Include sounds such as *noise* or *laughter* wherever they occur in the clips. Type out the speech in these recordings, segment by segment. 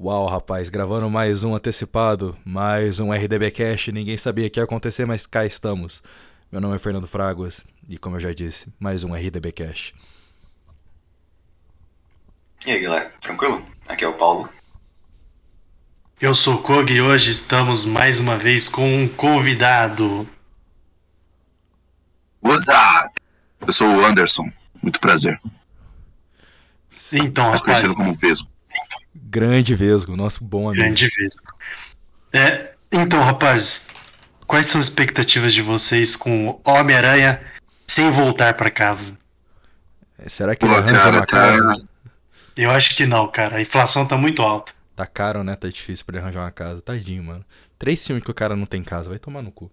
Uau, rapaz, gravando mais um antecipado, mais um RDB Cash. Ninguém sabia que ia acontecer, mas cá estamos. Meu nome é Fernando Fraguas e, como eu já disse, mais um RDB Cash. E aí, galera, tranquilo? Aqui é o Paulo. Eu sou o Kog e hoje estamos mais uma vez com um convidado. What's up? Eu sou o Anderson. Muito prazer. Então, Mais rapaz, conhecido como Vesgo. Grande Vesgo, nosso bom amigo. grande vez. É, então, rapaz, quais são as expectativas de vocês com o Homem-Aranha sem voltar pra casa? Será que Pô, ele arranja cara, uma tá- casa? Eu acho que não, cara. A inflação tá muito alta. Tá caro, né? Tá difícil pra ele arranjar uma casa. Tadinho, mano. Três filmes que o cara não tem casa, vai tomar no cu.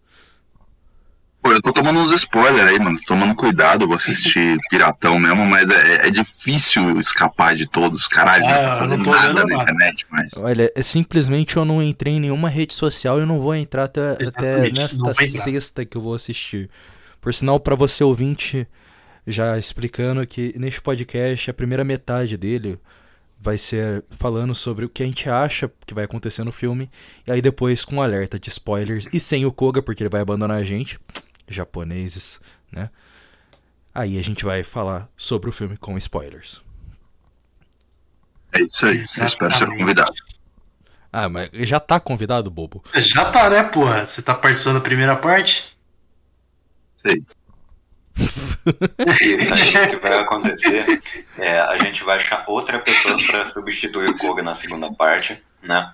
Pô, eu tô tomando uns spoilers aí, mano. Tomando cuidado, vou assistir Piratão mesmo, mas é, é difícil escapar de todos. Caralho, Ah, não tá não fazendo tô nada olhando na internet, mas. Olha, é simplesmente eu não entrei em nenhuma rede social e eu não vou entrar até, até não nesta sexta que eu vou assistir. Por sinal, pra você ouvinte, já explicando que neste podcast, a primeira metade dele vai ser falando sobre o que a gente acha que vai acontecer no filme, e aí depois com alerta de spoilers e sem o Koga, porque ele vai abandonar a gente, japoneses, né? Aí a gente vai falar sobre o filme com spoilers. É isso aí. Eu espero ser Exatamente. convidado. Ah, mas já tá convidado, bobo? Já tá, né, porra? Você tá participando da primeira parte? Sei. *laughs* Isso aí que vai acontecer é a gente vai achar outra pessoa pra substituir o Koga na segunda parte, né?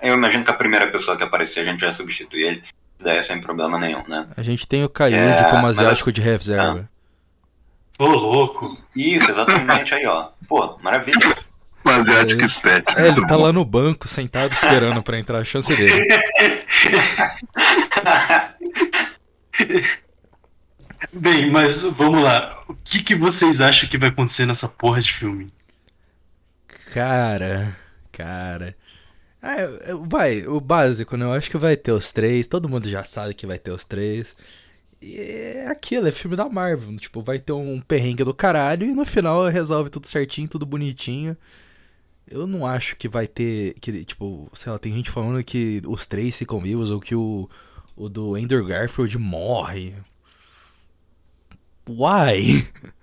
Eu imagino que a primeira pessoa que aparecer a gente vai substituir ele. Daí é sem problema nenhum, né? A gente tem o Kayude É, como mas- asiático de reserva. Ô, louco. Isso, exatamente aí, ó. Pô, maravilha. O asiático estético. É, ele tá bom. lá no banco, sentado, esperando pra entrar a chance dele. *laughs* Bem, mas vamos lá. O que, que vocês acham que vai acontecer nessa porra de filme? Cara, cara. Eu- eu- vai, o básico, né? Eu acho que vai ter os três. Todo mundo já sabe que vai ter os três. E é aquilo, é filme da Marvel. Tipo, vai ter um perrengue do caralho e no final resolve tudo certinho, tudo bonitinho. Eu não acho que vai ter. Que, tipo, sei lá, tem gente falando que os três ficam vivos ou que o, o do Andrew Garfield morre. Why? *laughs*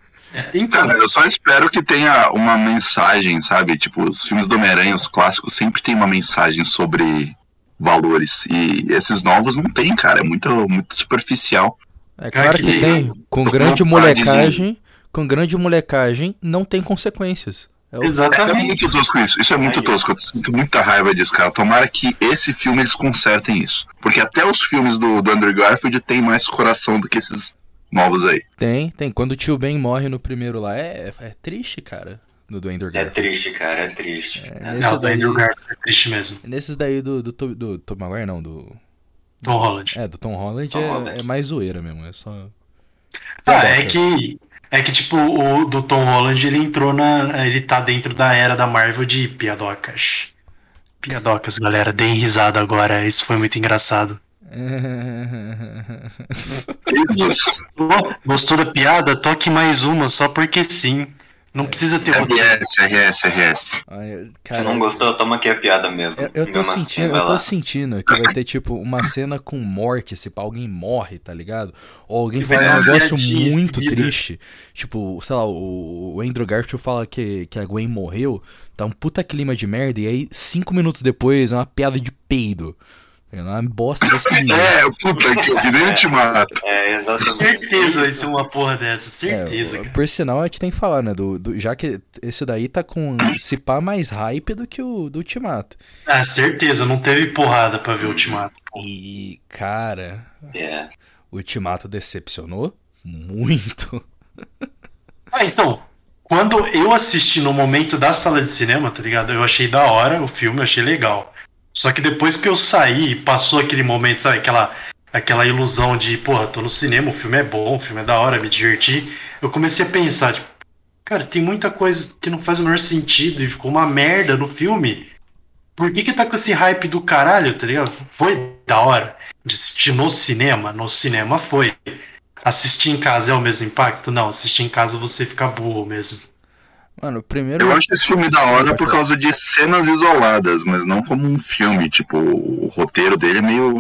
Então, Cara, eu só espero que tenha uma mensagem, sabe? Tipo, os filmes do Homem-Aranha, os clássicos, sempre tem uma mensagem sobre valores. E esses novos não tem, cara. É muito, muito superficial. É claro que que- tem. Com tô grande com vontade de- molecagem, com grande molecagem, não tem consequências. É o- É, é exatamente. muito tosco isso. Isso é muito Aí. tosco. Eu sinto muita raiva disso, cara. Tomara que esse filme eles consertem isso. Porque até os filmes do, do Andrew Garfield tem mais coração do que esses novos aí. Tem, tem. Quando o tio Ben morre no primeiro lá, é, é triste, cara. Do, do Andrew É Garfield. triste, cara, é triste. É, nesse Não, do daí- Andrew Garfield é triste mesmo. Nesses daí do, do, Tom- do, Tom Maguire, não, do. Tom Holland. É, do Tom Holland, Tom é, Holland. é mais zoeira mesmo. É só. Ah, é que. É que, tipo, o do Tom Holland, ele entrou na. Ele tá dentro da era da Marvel de piadocas. Piadocas, galera. Deem risada agora. Isso foi muito engraçado. *laughs* Gostou da piada? Toque mais uma, só porque sim. Não precisa ter. RS, RS, RS. Ai, Se não gostou, toma aqui a piada mesmo. Eu, eu tô assim, sentindo, eu tô sentindo que vai ter, tipo, uma cena com morte, se pá, alguém morre, tá ligado? Ou alguém fala um negócio muito triste. Tipo, sei lá, o, o Andrew Garfield fala que, que a Gwen morreu, tá um puta clima de merda, e aí, cinco minutos depois, é uma piada de peido. É uma bosta desse *laughs* nível. É, puta que eu que nem te mato. É, exatamente. Certeza vai ser uma porra dessa. Certeza, É, por sinal, a gente tem que falar, né? Do, do- já que esse daí tá com se pá mais hype do que o do Ultimato. Ah, certeza. Não teve porrada pra ver o Ultimato. E, cara, É. o Ultimato decepcionou muito. Ah, então. Quando eu assisti no momento da sala de cinema, tá ligado? Eu achei da hora o filme, eu achei legal. Só que depois que eu saí, passou aquele momento, sabe? Aquela, aquela ilusão de, porra, tô no cinema, o filme é bom, o filme é da hora, me diverti. Eu comecei a pensar, tipo, cara, tem muita coisa que não faz o menor sentido e ficou uma merda no filme. Por que que tá com esse hype do caralho, tá ligado? Foi da hora de assistir no cinema, no cinema foi. Assistir em casa é o mesmo impacto? Não, assistir em casa você fica burro mesmo. Mano, primeiro. Eu acho esse filme da hora por causa de cenas isoladas, mas não como um filme. Tipo, o roteiro dele é meio.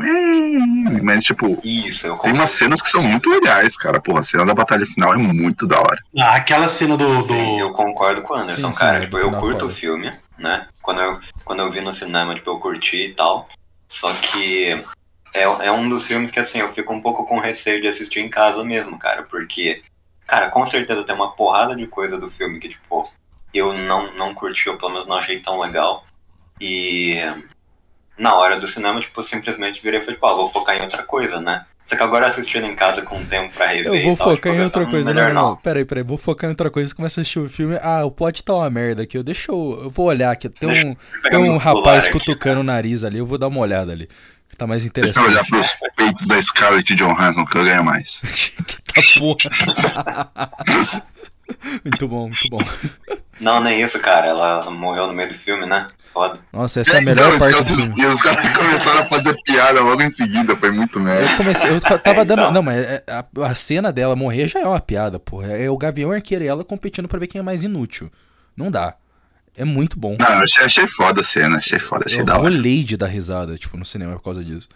Mas, tipo, Isso, eu tem umas cenas que são muito legais, cara. Porra, a cena da batalha final é muito da hora. Ah, aquela cena do. do... Sim, eu concordo com o Anderson, Sim, sim, cara. é tipo, do eu curto o filme, né? Quando eu, quando eu vi no cinema, tipo, eu curti e tal. Só que é, é um dos filmes que, assim, eu fico um pouco com receio de assistir em casa mesmo, cara. Porque, cara, com certeza tem uma porrada de coisa do filme que, tipo, eu não, não curti, ou pelo menos não achei tão legal. E na hora do cinema, tipo, eu simplesmente virei e falei, pô, vou focar em outra coisa, né? Só que agora assistindo em casa com tempo pra rever Eu vou tal, focar tipo, em outra falo, coisa. Não, não, não. Peraí, peraí. Vou focar em outra coisa. Começa a assistir o filme. Ah, o plot tá uma merda aqui. Eu, deixa eu. Eu vou olhar aqui. Tem um, tem um rapaz aqui. cutucando o nariz ali. Eu vou dar uma olhada ali. Tá mais Deixa eu olhar interessante. pros peitos da Scarlett Johansson que eu ganho mais. *laughs* que tá porra. *laughs* muito bom, muito bom. Não, nem isso, cara. Ela morreu no meio do filme, né? Foda. Nossa, essa é a melhor Então, parte os do caras- filme. E os caras começaram a fazer piada logo em seguida, foi muito merda. Eu comecei, eu tava É, dando. então. Não, mas é- a, a cena dela morrer já é uma piada, porra. É o Gavião Arqueiro e ela competindo pra ver quem é mais inútil. Não dá. É muito bom. Não, eu achei, achei foda a cena, achei foda, achei Eu da hora. rolei de dar risada, tipo, no cinema por causa disso.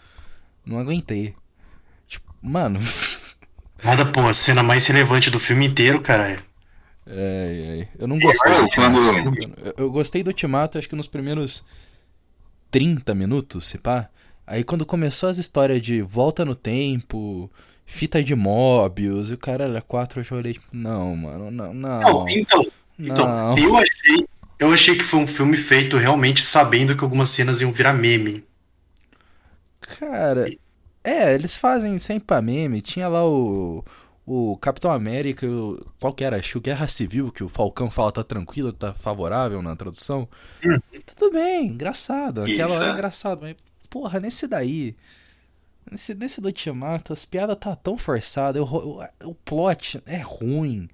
Não aguentei. Tipo, mano. *laughs* Nada, pô, a cena mais relevante do filme inteiro, caralho. É, é, eu não gostei quando- Ultimato. Eu, eu gostei do Ultimato, acho que nos primeiros 30 minutos, se pá. Aí quando começou as histórias de volta no tempo, fita de Mobius, e o cara era 4, eu já olhei, tipo, não, mano, não, não. Não, então, então Não. eu achei. Eu achei que foi um filme feito realmente sabendo que algumas cenas iam virar meme. Cara, é, eles fazem sempre pra meme. Tinha lá o, o Capitão América, o- qual que era? Acho Guerra Civil, que o Falcão fala tá tranquilo, tá favorável na tradução. Hum. Tudo bem, engraçado. Aquela Isso, hora é é. engraçado, mas porra, nesse daí. Nesse, nesse do Ultimato, as piadas tá tão forçadas, o, o, o plot é ruim.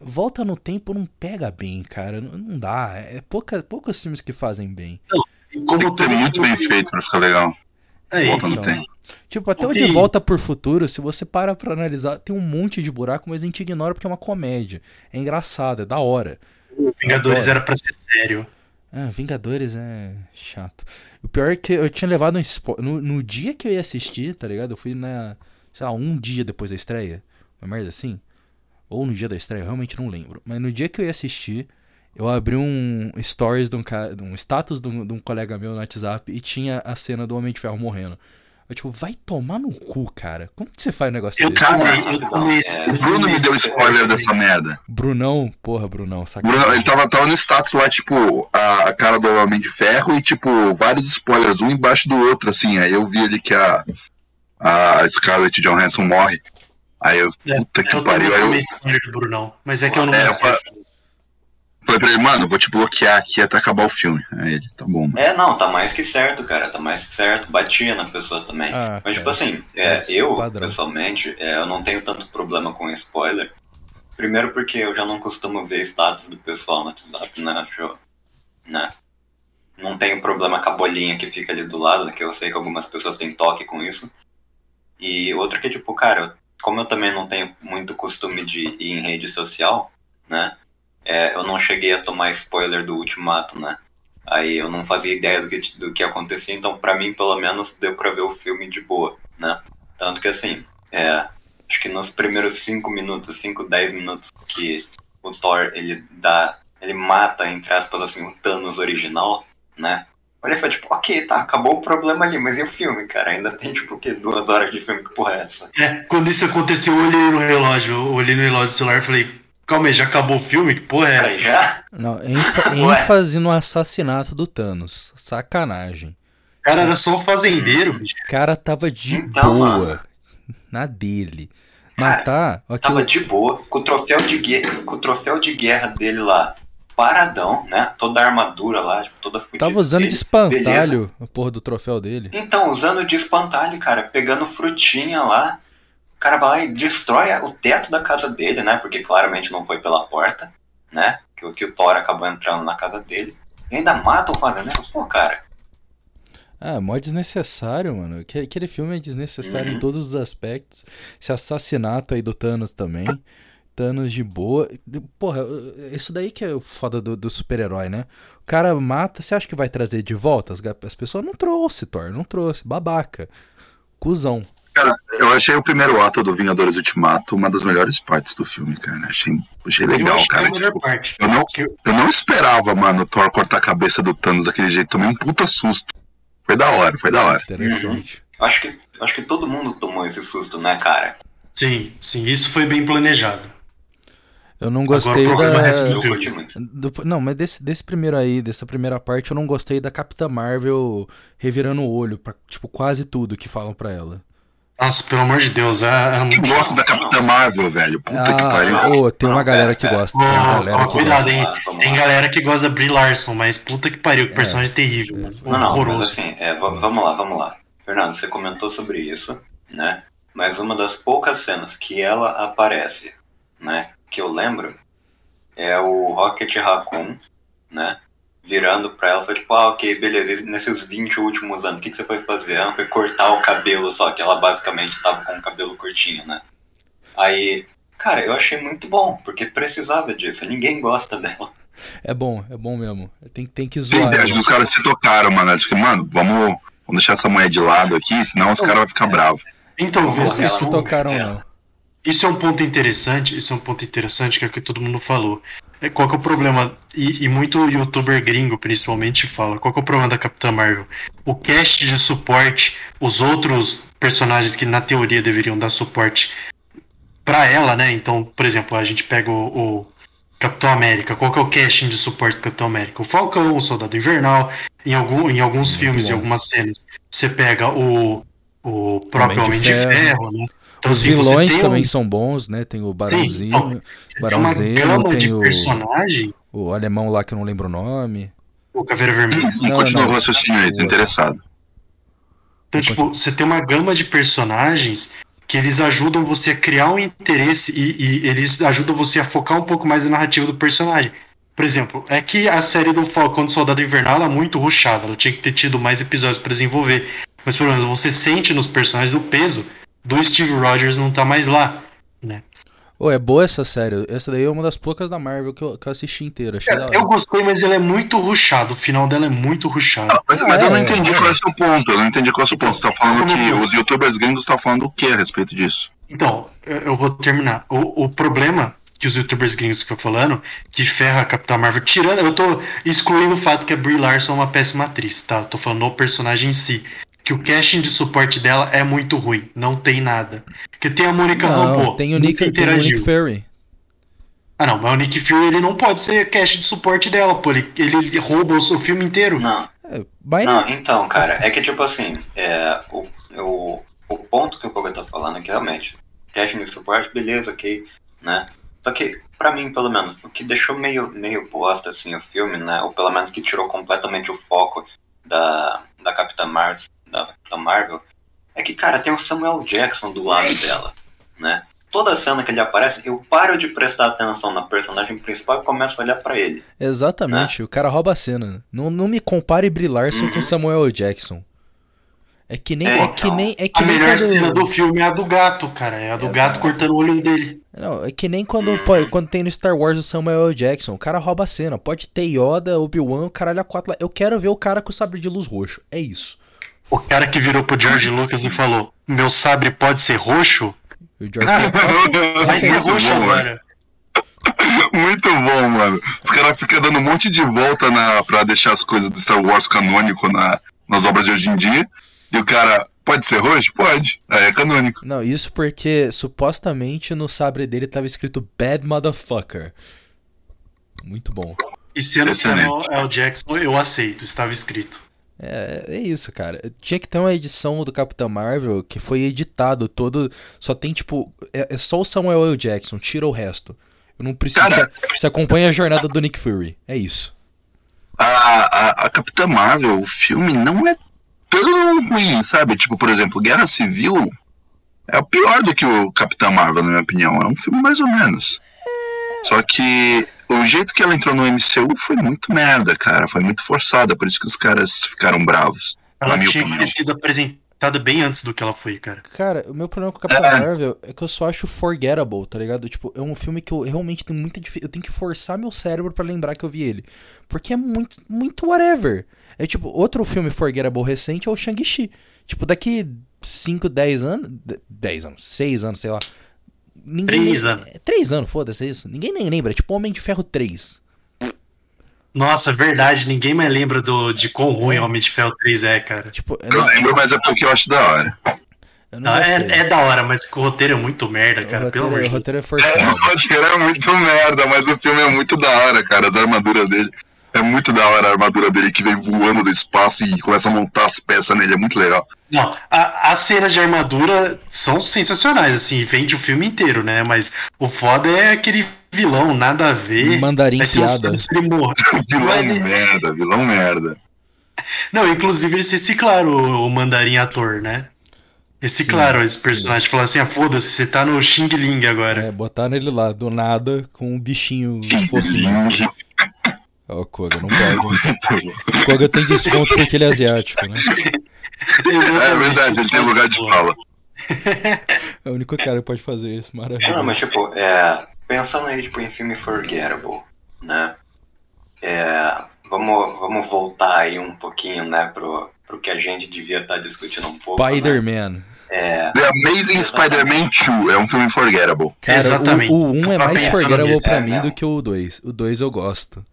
Volta no tempo não pega bem, cara. Não, não dá. É pouca, poucos filmes que fazem bem. Como ser todo muito bem feito pra ficar legal. É, Volta no então. tempo. Tipo, até o. De Volta por Futuro, se você para pra analisar, tem um monte de buraco, mas a gente ignora porque é uma comédia. É engraçado, é da hora. o Vingadores Adoro. era pra ser sério. Ah, Vingadores é chato. O pior é que eu tinha levado um spoiler. No, no dia que eu ia assistir, tá ligado? Eu fui na. Sei lá, um dia depois da estreia. Uma merda assim. Ou no dia da estreia, eu realmente não lembro. Mas no dia que eu ia assistir, eu abri um stories de um, ca- de um status de um, de um colega meu no WhatsApp e tinha a cena do Homem de Ferro morrendo. Eu, tipo, vai tomar no cu, cara. Como que você faz um negócio Eu desse? eu tomei é. esse- O Bruno me deu spoiler dessa merda. Brunão, porra, Brunão, O sacanagem. Bruno, ele tava, tava no status lá, tipo, a, a cara do Homem de Ferro e, tipo, vários spoilers, um embaixo do outro, assim. Aí eu vi ali que a, a Scarlett Johansson morre. Aí eu, É, puta que Eu pariu. Aí eu tomei spoiler do Brunão, mas é que eu não. É, eu fa- falei pra ele, mano, eu vou te bloquear aqui até acabar o filme. Aí ele, tá bom, mano. É, não, tá mais que certo, cara. Tá mais que certo. Batia na pessoa também. Ah, Mas, tipo cara. assim, é, eu, padrão. pessoalmente, é, eu não tenho tanto problema com spoiler. Primeiro porque eu já não costumo ver status do pessoal no WhatsApp, né? Acho, né? Não tenho problema com a bolinha que fica ali do lado, que eu sei que algumas pessoas têm toque com isso. E outro que, tipo, cara, como eu também não tenho muito costume de ir em rede social, né? É, eu não cheguei a tomar spoiler do Ultimato, né? Aí eu não fazia ideia do que, do que acontecia, então pra mim, pelo menos, deu pra ver o filme de boa, né? Tanto que assim, é, acho que nos primeiros 5 minutos, 5, 10 minutos que o Thor, ele dá, ele mata, entre aspas, assim, o Thanos original, né? Olha, foi tipo, ok, tá, acabou o problema ali, mas e o filme, cara? Ainda tem, tipo, o quê? Duas horas de filme, que porra é essa? É, quando isso aconteceu, eu olhei no relógio, eu olhei no relógio do celular e falei, calma aí, já acabou o filme? Que porra é essa? já? Não, *laughs* ênfase no assassinato do Thanos. Sacanagem. O cara era só um fazendeiro, bicho. O cara tava de Então, boa mano. na dele. Cara, Matar. Tava aquilo- de boa, com o troféu de guerra, com o troféu de guerra dele lá, paradão, né? Toda a armadura lá, tipo, toda fudida. Tava usando de dele. espantalho a porra do troféu dele. Então, usando de espantalho, cara, pegando frutinha lá. O cara vai lá e destrói o teto da casa dele, né? Porque claramente não foi pela porta, né? Que, o- que o Thor acabou entrando na casa dele. E ainda mata o fazendeiro. Pô, cara. Ah, mó desnecessário, mano. Aquele, aquele filme é desnecessário Uhum. em todos os aspectos. Esse assassinato aí do Thanos também. Thanos de boa. Porra, isso daí que é o foda do, do super-herói, né? O cara mata, você acha que vai trazer de volta as, as pessoas? Não trouxe, Thor, não trouxe. Babaca. Cusão. Cara, eu achei o primeiro ato do Vingadores Ultimato uma das melhores partes do filme, cara. Achei, achei legal, eu achei cara. a melhor Tipo, parte. eu, não, eu não esperava, mano, o Thor cortar a cabeça do Thanos daquele jeito. Tomei um puta susto. Foi da hora, foi da hora. Interessante. Acho que, acho que todo mundo tomou esse susto, né, cara? Sim, sim, isso foi bem planejado. Eu não gostei Agora é da. do não, mas desse, desse primeiro aí, dessa primeira parte, eu não gostei da Capitã Marvel revirando o olho pra, tipo, quase tudo que falam pra ela. Nossa, pelo amor de Deus, é, Quem muito gosta da Capitã Marvel, velho? Puta que pariu. Ah, ô, tem uma galera que gosta. Tem uma galera ó, que cuidado, gosta. hein? Tem galera que gosta da Brie Larson, mas puta que pariu, que personagem terrível, mano. Não, não, Horroroso. assim, é, va- vamos lá, vamos lá. Fernando, você comentou sobre isso, né? Mas uma das poucas cenas que ela aparece, né? Que eu lembro, é o Rocket Raccoon, né? Virando pra ela, foi tipo, ah, ok, beleza, nesses 20 últimos anos, o que, que você foi fazer? Ela foi cortar o cabelo só, que ela basicamente tava com o cabelo curtinho, né? Aí, cara, eu achei muito bom, porque precisava disso, ninguém gosta dela. É bom, é bom mesmo. Tem, tem que Sim, zoar. acho que ela. os caras se tocaram, mano. Acho que, mano, vamos, vamos deixar essa mulher de lado aqui, senão os caras vão ficar bravos. Então, lá, se tocaram, ela- não. Isso é um ponto interessante, isso é um ponto interessante que é o que todo mundo falou. É, qual que é o problema? E, e muito youtuber gringo, principalmente, fala. Qual que é o problema da Capitã Marvel? O cast de suporte, os outros personagens que na teoria deveriam dar suporte pra ela, né? Então, por exemplo, a gente pega o, o Capitão América. Qual que é o casting de suporte do Capitão América? O Falcão, o Soldado Invernal. Em, algum, em alguns Muito filmes, em bom. algumas cenas, você pega o, o próprio Homem Homem de de Ferro. Ferro, né? Então, Os assim, vilões também um- são bons, né? Tem o Sim, Barãozinho, então, tem uma Barãozinho, gama tem de o- personagem. o alemão lá que eu não lembro o nome. O Caveira Vermelha. E Não, continua não. o raciocínio aí, tô interessado. Então, tipo, você tem uma gama de personagens que eles ajudam você a criar um interesse e, e eles ajudam você a focar um pouco mais na narrativa do personagem. Por exemplo, é que a série do Falcão do Soldado Invernal ela é muito rushada, ela tinha que ter tido mais episódios pra desenvolver. Mas pelo menos você sente nos personagens o peso do Steve Rogers não tá mais lá. Né? Ô, é boa essa série. Essa daí é uma das poucas da Marvel que eu, que eu assisti inteira. Cara, eu gostei, mas ela é muito rushado. O final dela é muito rushado. Mas, Ah, mas eu não é, entendi é. qual é o seu ponto. Eu não entendi qual é o seu ponto. Você tá falando que os youtubers gringos estão falando o que a respeito disso? Então, eu vou terminar. O, o problema que os youtubers gringos ficam falando, que ferra a Capitã Marvel, tirando. Eu tô excluindo o fato que a Brie Larson é uma péssima atriz, tá? Eu tô falando no personagem em si. Que o casting de suporte dela é muito ruim. Não tem nada. Porque tem a Mônica Não, Rambeau. tem o Nick, tem o interagiu. Nick Fury. Ah, não, mas o Nick Fury ele não pode ser casting de suporte dela, pô. Ele, ele rouba o, o filme inteiro. Não, É, Não, então, cara, é que tipo assim, é, o, o, o ponto que o Koga tá falando é que realmente, casting de suporte, beleza, ok, né? Só que, pra mim, pelo menos, o que deixou meio, meio bosta, assim, o filme, né? Ou pelo menos que tirou completamente o foco da, da Capitã Marvel, da Capitã Marvel, é que, cara, tem o Samuel Jackson do lado dela, né? Toda cena que ele aparece, eu paro de prestar atenção na personagem principal e começo a olhar pra ele. Exatamente, o cara rouba a cena. Não, não me compare Brie Larson Uhum. com Samuel L. Jackson. É que nem. É, É, que então. nem. É que A nem melhor quando- cena do filme é a do gato, cara. É a do Exato. gato cortando o olho dele. Não, é que nem quando, pô, quando tem no Star Wars o Samuel L. Jackson. O cara rouba a cena. Pode ter Yoda, Obi-Wan, o caralho a quatro lá. Eu quero ver o cara com o sabre de luz roxo. É isso. O cara que virou pro George Lucas e falou: Meu sabre pode ser roxo? E o George *laughs* Vai ser Muito roxo bom, agora. *laughs* Muito bom, mano. Os caras ficam dando um monte de volta na, pra deixar as coisas do Star Wars canônico na, nas obras de hoje em dia. E o cara, pode ser roxo? Pode. Aí é canônico. Não, isso porque supostamente no sabre dele tava escrito Bad Motherfucker. Muito bom. E sendo. Samuel L. Jackson, eu aceito, estava escrito. É, é isso, cara. Tinha que ter uma edição do Capitão Marvel que foi editado todo. Só tem tipo. É, é só o Samuel L. Jackson, tira o resto. Eu não preciso. Cara- Você acompanha a jornada do Nick Fury. É isso. A, a, a Capitã Marvel, o filme, não é tão ruim, sabe? Tipo, por exemplo, Guerra Civil é o pior do que o Capitã Marvel, na minha opinião. É um filme mais ou menos. Só que o jeito que ela entrou no MCU foi muito merda, cara. Foi muito forçada, por isso que os caras ficaram bravos. Ela tinha que opinião. ter sido apresentada bem antes do que ela foi, cara. Cara, o meu problema com o Capitão Marvel é que eu só acho forgettable, tá ligado? Tipo, é um filme que eu realmente tenho muita dificuldade. Eu tenho que forçar meu cérebro pra lembrar que eu vi ele. Porque é muito, muito whatever. É tipo, outro filme forgettable recente é o Shang-Chi. Tipo, daqui 5, 10 anos. 10 anos, 6 anos, sei lá. Ninguém 3 nem- anos. É, 3 anos, foda-se isso. Ninguém nem lembra. É tipo Homem de Ferro 3. Nossa, verdade, ninguém mais lembra do, de quão ruim Homem de Ferro 3 é, cara. Tipo, eu Eu não, lembro, mas é porque eu acho da hora. eu não Ah, é, é da hora, mas o roteiro é muito merda, o, cara. Pelo roteiro, amor o de Deus. roteiro é É, forçado. *laughs* o roteiro é muito merda, mas o filme é muito da hora, cara. As armaduras dele. É muito da hora a armadura dele que vem voando do espaço e começa a montar as peças nele. É muito legal. Não, a- as cenas de armadura são sensacionais, assim, vende o filme inteiro, né? Mas o foda é aquele vilão, nada a ver. Mandarim piada. ele. *laughs* Vilão merda, vilão merda. Não, inclusive eles reciclaram o, o Mandarim ator, né? Reciclaram Sim, esse personagem. Falaram assim, ah, foda-se, você tá no Xing Ling agora. É, botaram ele lá, do nada, com um bichinho fofinho. Ó, o Koga, não pode. hein? O Koga tem desconto porque ele é asiático, né? É verdade, ele tem lugar de fala. É o único cara que pode fazer isso, Não, maravilha. mas tipo, é, pensando aí tipo, em filme forgettable, né? É, vamos, vamos voltar aí um pouquinho, né, pro, pro que a gente devia estar discutindo um pouco. né? Spider-Man. É, The Amazing Spider-Man 2 é um filme forgettable. Cara, Exatamente. o, o 1 é Tava mais forgettable pra é mim do que o 2. O 2 eu gosto.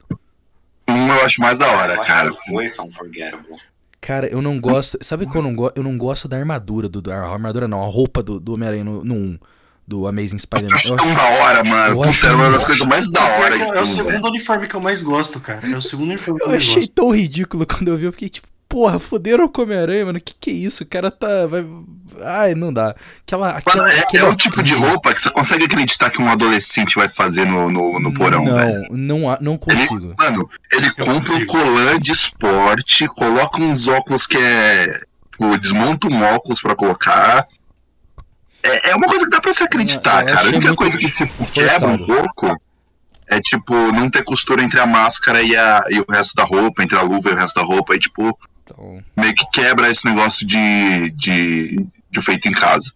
Um eu acho mais da eu hora, cara. os dois são forgettable. Cara, eu não gosto. Sabe que eu não gosto? Eu não gosto da armadura do. A armadura não, a roupa do, do Homem-Aranha no, no 1. Do Amazing Spider-Man. Acho Eu tão acho- da hora, mano. eu Puta, acho é uma das coisas mais da hora É o velho. segundo uniforme que eu mais gosto, cara. É o segundo uniforme que eu Eu mais achei gosto. tão ridículo quando eu vi. Eu fiquei tipo, porra, fuderam o Homem-Aranha, mano. Que que é isso? O cara tá. Vai... Ai, não dá. Aquela. Mano, aquela é, aquele é o tipo de roupa que você consegue acreditar que um adolescente vai fazer no, no, no porão, não, velho. Não, não consigo. Mano, ele Eu compra um colã de esporte, coloca uns óculos que é. Tipo, desmonta um óculos pra colocar. É, é uma coisa que dá pra se acreditar, Eu cara. A única coisa que tipo, quebra um pouco é tipo não ter costura entre a máscara e, a, e o resto da roupa, entre a luva e o resto da roupa. E tipo, Então, meio que quebra esse negócio de, de, de feito em casa.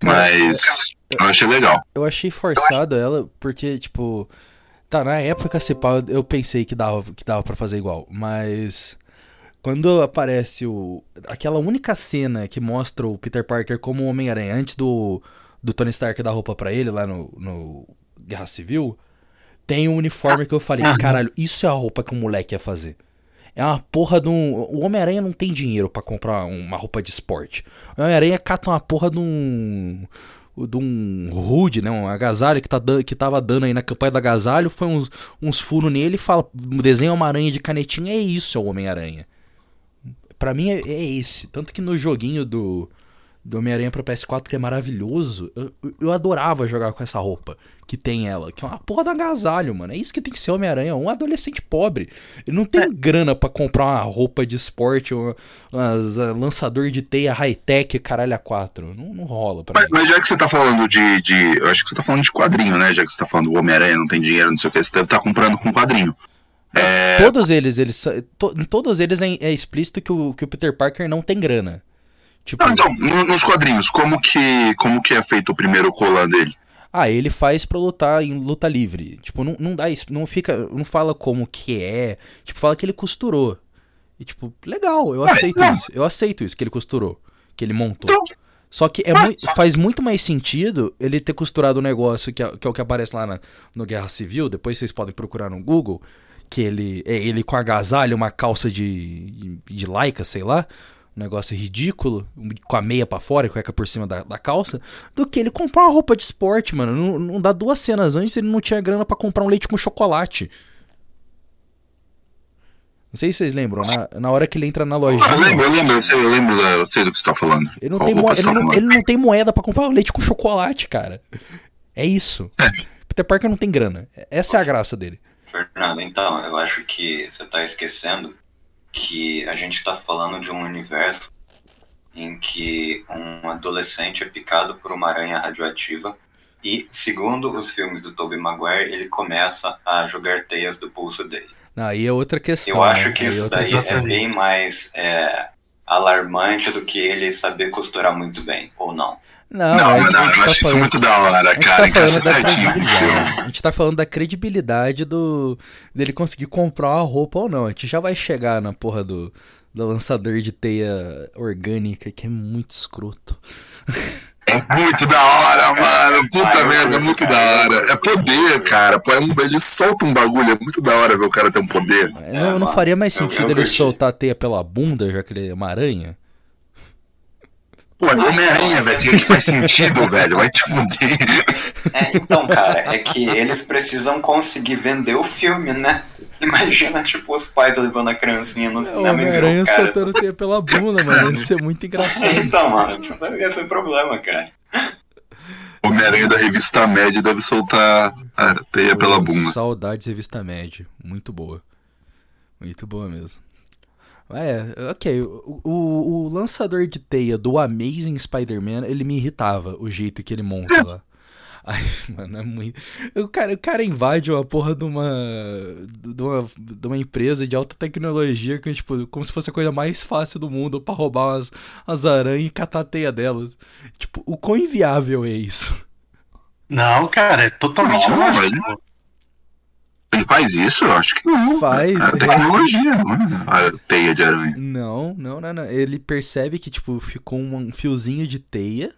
Cara, Mas eu achei legal. eu achei forçado ela, porque, tipo. Tá, na época, se pá, eu pensei que dava, que dava pra fazer igual, mas. Quando aparece o. Aquela única cena que mostra o Peter Parker como Homem-Aranha, antes do, do Tony Stark dar roupa pra ele lá no, no Guerra Civil, tem um uniforme que eu falei, caralho, isso é a roupa que o moleque ia fazer. É uma porra de um. O Homem-Aranha não tem dinheiro pra comprar uma roupa de esporte. O Homem-Aranha cata uma porra de um. De um Rude, né? Um agasalho que, tá que tava dando aí na campanha do agasalho. Foi uns, uns furos nele e fala. Desenha uma aranha de canetinha. É isso, é o Homem-Aranha. Pra mim é, é esse. Tanto que no joguinho do, do Homem-Aranha pro PS4, que é maravilhoso, eu, eu adorava jogar com essa roupa que tem ela. Que é uma porra do agasalho, mano. É isso que tem que ser Homem-Aranha. Um adolescente pobre. Ele não tem grana pra comprar uma roupa de esporte, um uh, lançador de teia high-tech, caralho, a 4. Não, não rola pra Mas, mim. mas já que você tá falando de, de. Eu acho que você tá falando de quadrinho, né? Já que você tá falando do Homem-Aranha, não tem dinheiro, não sei o que, você deve estar comprando com quadrinho. É, Todos eles, eles to- todos eles é, é explícito que o, que o Peter Parker não tem grana. Tipo, Não, então, no- nos quadrinhos, como que, como que é feito o primeiro colan dele? ah, ele faz pra lutar em luta livre. Tipo, não, não dá isso, não fica, não fala como que é, tipo, fala que ele costurou. E tipo, legal, eu aceito não. isso. Eu aceito isso que ele costurou, que ele montou. Então- Só que é faz muito mais sentido ele ter costurado o negócio que é, que é o que aparece lá na- no Guerra Civil, depois vocês podem procurar no Google, que ele é ele com agasalho, uma calça de, de, lycra, sei lá, um negócio ridículo, com a meia pra fora e cueca por cima da, da calça, do que ele comprar uma roupa de esporte, mano. Não, não dá duas cenas antes ele não tinha grana pra comprar um leite com chocolate. Não sei se vocês lembram, na, na hora que ele entra na Ah, eu lojinha, lembro, eu lembro, eu sei, eu lembro, eu sei do que você tá falando. ele não, tem, roupa moe- você ele, tá não, falando? ele não tem moeda pra comprar um leite com chocolate, cara. É isso. É. Peter Parker não tem grana. Essa é a graça dele. Fernando, então, eu acho que você tá esquecendo que a gente tá falando de um universo em que um adolescente é picado por uma aranha radioativa e, segundo os filmes do Tobey Maguire, ele começa a jogar teias do pulso dele. Aí é outra questão. Eu acho né? que é isso daí questão. é bem mais é, alarmante do que ele saber costurar muito bem, ou não? Não, Não, gente, não, a gente eu tá acho isso falando, muito da hora, a gente cara. tá Encaixa falando da no credibilidade. A gente tá falando da credibilidade do dele conseguir comprar uma roupa ou não. A gente já vai chegar na porra do, do lançador de teia orgânica, que é muito escroto. É muito da hora, mano. Puta Ai, merda, é muito cara, da hora. É poder, cara. Pô, é um- Ele solta um bagulho, é muito da hora ver o cara ter um poder. não, É, não faria mais eu- sentido eu ele curti. soltar a teia pela bunda, já que ele é uma aranha? Pô, é Homem-Aranha, velho. Isso que faz sentido, *laughs* velho. Vai te fuder. É, então, cara, é que eles precisam conseguir vender o filme, né? Imagina, tipo, os pais levando a criancinha no É, O cinema e ver Homem-Aranha o cara. soltando teia pela bunda, mano. Ia ser muito engraçado. *laughs* Então, mano, esse é o problema, cara. Homem-Aranha da revista Média deve soltar a teia pela Pô, bunda. Saudades Revista Média. Muito boa. Muito boa mesmo. É, ok. O, o, o lançador de teia do Amazing Spider-Man, ele me irritava, o jeito que ele monta lá. *laughs* Ai, mano, é muito. O cara, o cara invade uma porra de uma, de uma. de uma empresa de alta tecnologia, que, tipo, como se fosse a coisa mais fácil do mundo pra roubar umas, as aranhas e catar a teia delas. Tipo, o quão inviável é isso? Não, cara, é totalmente Não. Ele faz isso? Eu acho que não. Faz. É tecnologia, é? A teia de aranha. Não, não, não, não. Ele percebe que, tipo, ficou um fiozinho de teia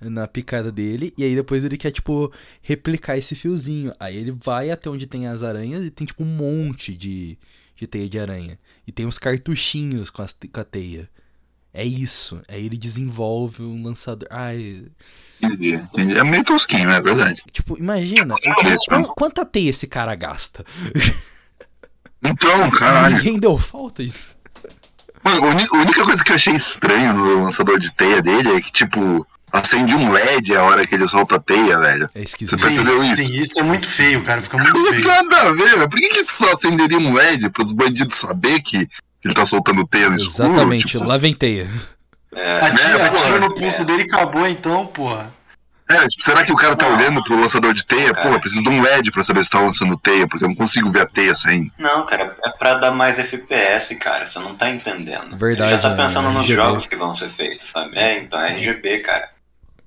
na picada dele, e aí depois ele quer, tipo, replicar esse fiozinho. Aí ele vai até onde tem as aranhas e tem, tipo, um monte de, de teia de aranha. E tem uns cartuchinhos com, as, com a teia. É isso. Aí ele desenvolve um lançador. Ai. Entendi, entendi. É meio tosquinho, é verdade. Tipo, imagina. Isso, qu- quanta teia esse cara gasta? *laughs* Então, caralho. Ninguém deu falta. de- Mano, a a única coisa que eu achei estranho no lançador de teia dele é que, tipo, acende um LED a hora que ele solta a teia, velho. É Você esquisito. percebeu isso? Sim, isso é muito feio, cara. Fica *laughs* muito Não tem feio. nada a ver, velho. Por que, que só acenderia um LED pros bandidos saber que ele tá soltando teia no escuro? Exatamente, Tipo, lá vem teia. É, Atira, né, atira no pulso dele e acabou então, porra. É, tipo, será que o cara tá Não. olhando pro lançador de teia? Pô, eu preciso de um LED pra saber se tá lançando teia, porque eu não consigo ver a teia saindo. Não, cara, é pra dar mais FPS, cara. Você não tá entendendo. Verdade, Você já tá né, pensando nos RGB. jogos que vão ser feitos, sabe? É, então é RGB, cara.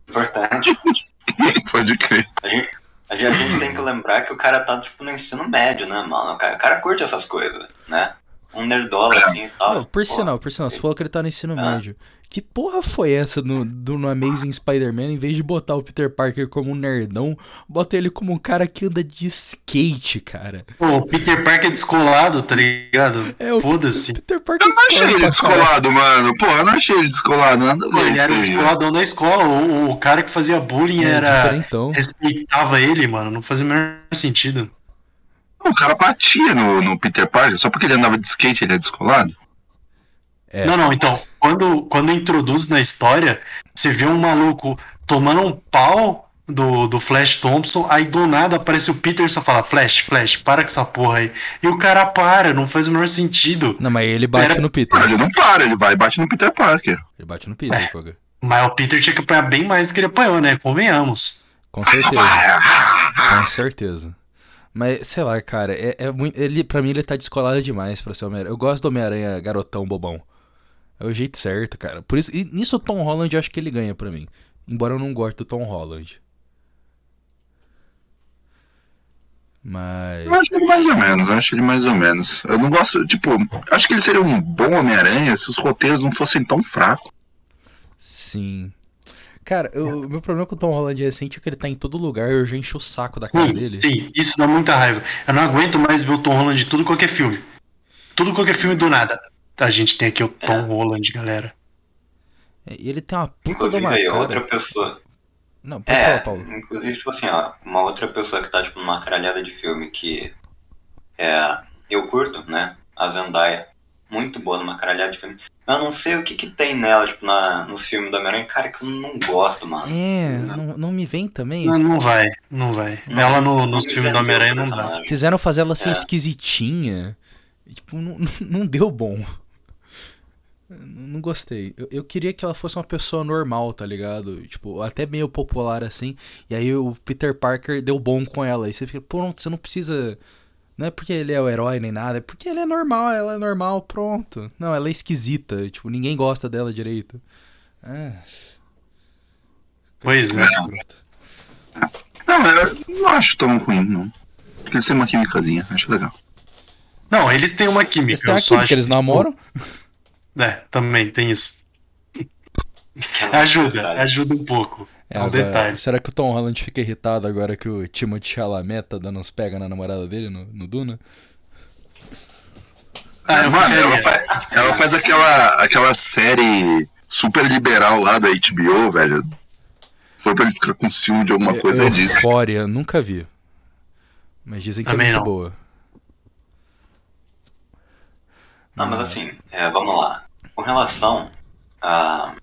Importante. *laughs* Pode crer. A gente, a gente- a gente tem que lembrar que o cara tá, tipo, no ensino médio, né, mano? O cara, o cara curte essas coisas, né? Um nerdola assim e tal. Não, por sinal, por sinal, você falou que ele tá no ensino Ah. médio. Que porra foi essa no, do, no Amazing Spider-Man? Em vez de botar o Peter Parker como um nerdão, bota ele como um cara que anda de skate, cara. Pô, o Peter Parker é descolado, tá ligado? É, o Foda-se. Peter Parker Eu não achei ele descolado, mano. Pô, eu não achei ele descolado. Nada Pô, ver ele era aí. descoladão da escola. O, o cara que fazia bullying É, era. diferentão. Respeitava ele, mano. Não fazia o menor sentido. O cara batia no, no Peter Parker, só porque ele andava de skate ele é descolado? É. Não, não, então, quando, quando introduz na história, você vê um maluco tomando um pau do, do Flash Thompson, aí do nada aparece o Peter e só fala, Flash, Flash, para com essa porra aí. E o cara para, não faz o menor sentido. Não, mas ele bate Era- no Peter. ele não para, ele vai e bate no Peter Parker. Ele bate no Peter, É. Koga. Mas o Peter tinha que apanhar bem mais do que ele apanhou, né? Convenhamos. Com certeza. *laughs* Com certeza. Mas, sei lá, cara, é, é muito, ele, pra mim ele tá descolado demais pra ser Homem-Aranha. Eu gosto do Homem-Aranha garotão bobão. É o jeito certo, cara. Por isso, e nisso o Tom Holland eu acho que ele ganha pra mim. Embora eu não goste do Tom Holland. Mas. Eu acho ele mais ou menos, eu acho ele mais ou menos. Eu não gosto, tipo, acho que ele seria um bom Homem-Aranha se os roteiros não fossem tão fracos. Sim. Cara, eu- o meu problema com o Tom Holland recente é que ele tá em todo lugar e eu já encho o saco da cara Sim, dele. sim, isso dá muita raiva. Eu não aguento mais ver o Tom Holland em tudo qualquer filme. Tudo qualquer filme do nada. A gente tem aqui o Tom Holland, galera. E ele tem uma puta de Inclusive uma aí, cara. outra pessoa. Não, pode É, falar, Paulo. inclusive, tipo assim, ó, uma outra pessoa que tá, tipo, numa caralhada de filme que é, eu curto, né? A Zendaya. Muito boa numa caralhada de filme. Eu não sei o que que tem nela, tipo, na, nos filmes do Homem-Aranha, cara, que eu não gosto, mano. É, não, não me vem também. Não, não vai, não vai. Não- Ela no, não nos me filmes do Homem-Aranha não dá. Fizeram fazer ela ser É. esquisitinha. Tipo, *laughs* não, não- deu bom. Não gostei. Eu, eu queria que ela fosse uma pessoa normal, tá ligado? Tipo, até meio popular assim. E aí o Peter Parker deu bom com ela. E você fica, pô, não, você não precisa Não é porque ele é o herói nem nada, é porque ele é normal, ela é normal, pronto. Não, ela é esquisita, tipo, ninguém gosta dela direito. Ah. Pois é. Não, eu não acho tão ruim, não. Porque eles têm uma químicazinha, acho legal. Não, eles têm uma química. Eles têm eu só aquilo acho que eles namoram. É, também tem isso. Ajuda, ajuda um pouco. É um agora, detalhe. Será que o Tom Holland fica irritado agora que o Timothée Chalamet tá dando uns pega na namorada dele no, no Duna? Ah, eu Mano, ela ficaria. faz, ela faz aquela, aquela série super liberal lá da HBO, velho. Foi pra ele ficar com ciúme de alguma coisa é disso. Eufória, nunca vi. Mas dizem que Também é muito não. boa. Não, mas assim, é, vamos lá. Com relação a.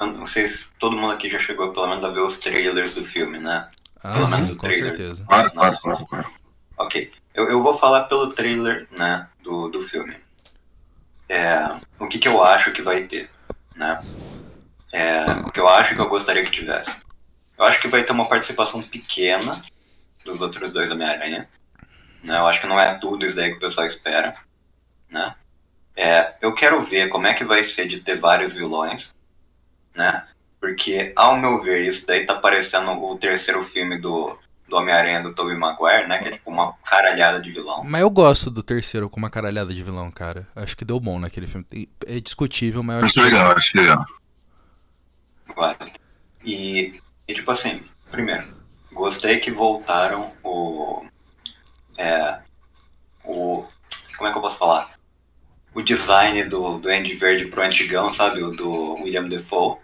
eu Não sei se todo mundo aqui já chegou pelo menos a ver os trailers do filme, né? Ah, Pelo sim, menos o com trailer. certeza. Claro, claro, claro, claro. Ok. Eu, eu vou falar pelo trailer, né, do, do filme. É, o que, que eu acho que vai ter, né? É, o que eu acho que eu gostaria que tivesse. Eu acho que vai ter uma participação pequena dos outros dois Homem-Aranha. Né? Eu acho que não é tudo isso daí que o pessoal espera. Né? É, eu quero ver como é que vai ser de ter vários vilões. Né? Porque, ao meu ver, isso daí tá parecendo o terceiro filme do, do Homem-Aranha do Tobey Maguire, né? Que é tipo uma caralhada de vilão. Mas eu gosto do terceiro com uma caralhada de vilão, cara. Acho que deu bom naquele filme. É discutível, mas eu acho Acho que. legal, acho legal. E, e tipo assim, primeiro, gostei que voltaram o. É. O. Como é que eu posso falar? O design do, do Andy Verde pro antigão, sabe? O do William Defoe.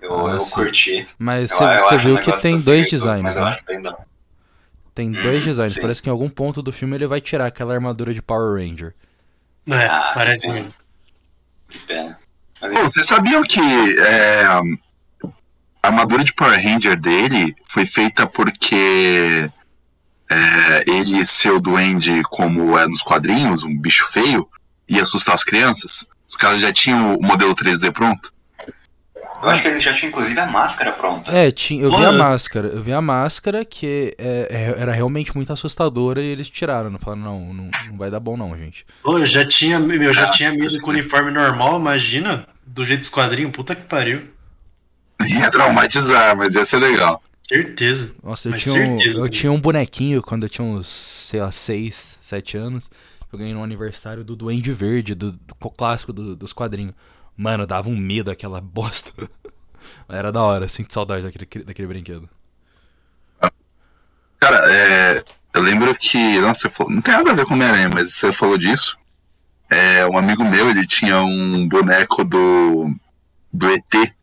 Eu, Ah, eu curti. Mas você viu que negócio tem do dois Civil, designs, né? Tem Hum, dois designs. sim. Parece que em algum ponto do filme ele vai tirar aquela armadura de Power Ranger. É, Ah, parece que mesmo. Que pena. Mas, Pô, vocês sabiam que é, a armadura de Power Ranger dele foi feita porque é, ele ser o duende como é nos quadrinhos, um bicho feio, ia assustar as crianças? Os caras já tinham o modelo 3D pronto? eu acho que eles já tinham inclusive a máscara pronta. É, tinha, eu vi a máscara. Eu vi a máscara que é- é- era realmente muito assustadora e eles tiraram. Não falaram, não, não, não vai dar bom não, gente. Pô, eu já tinha, eu já Ah, tinha medo com o uniforme normal, imagina, do jeito dos quadrinhos, puta que pariu. Ia traumatizar, mas ia ser legal. Certeza. Nossa, eu Mas tinha, um, certeza. eu tinha um bonequinho quando eu tinha uns, sei lá, 6, 7 anos. Eu ganhei no aniversário do Duende Verde, do, do clássico do- dos quadrinhos. Mano, dava um medo aquela *laughs* bosta. Era da hora, sinto saudade daquele, daquele brinquedo. Cara, é, eu lembro que. Nossa, você falou, não tem nada a ver com Homem-Aranha, mas você falou disso. É, um amigo meu, ele tinha um boneco do. do ET.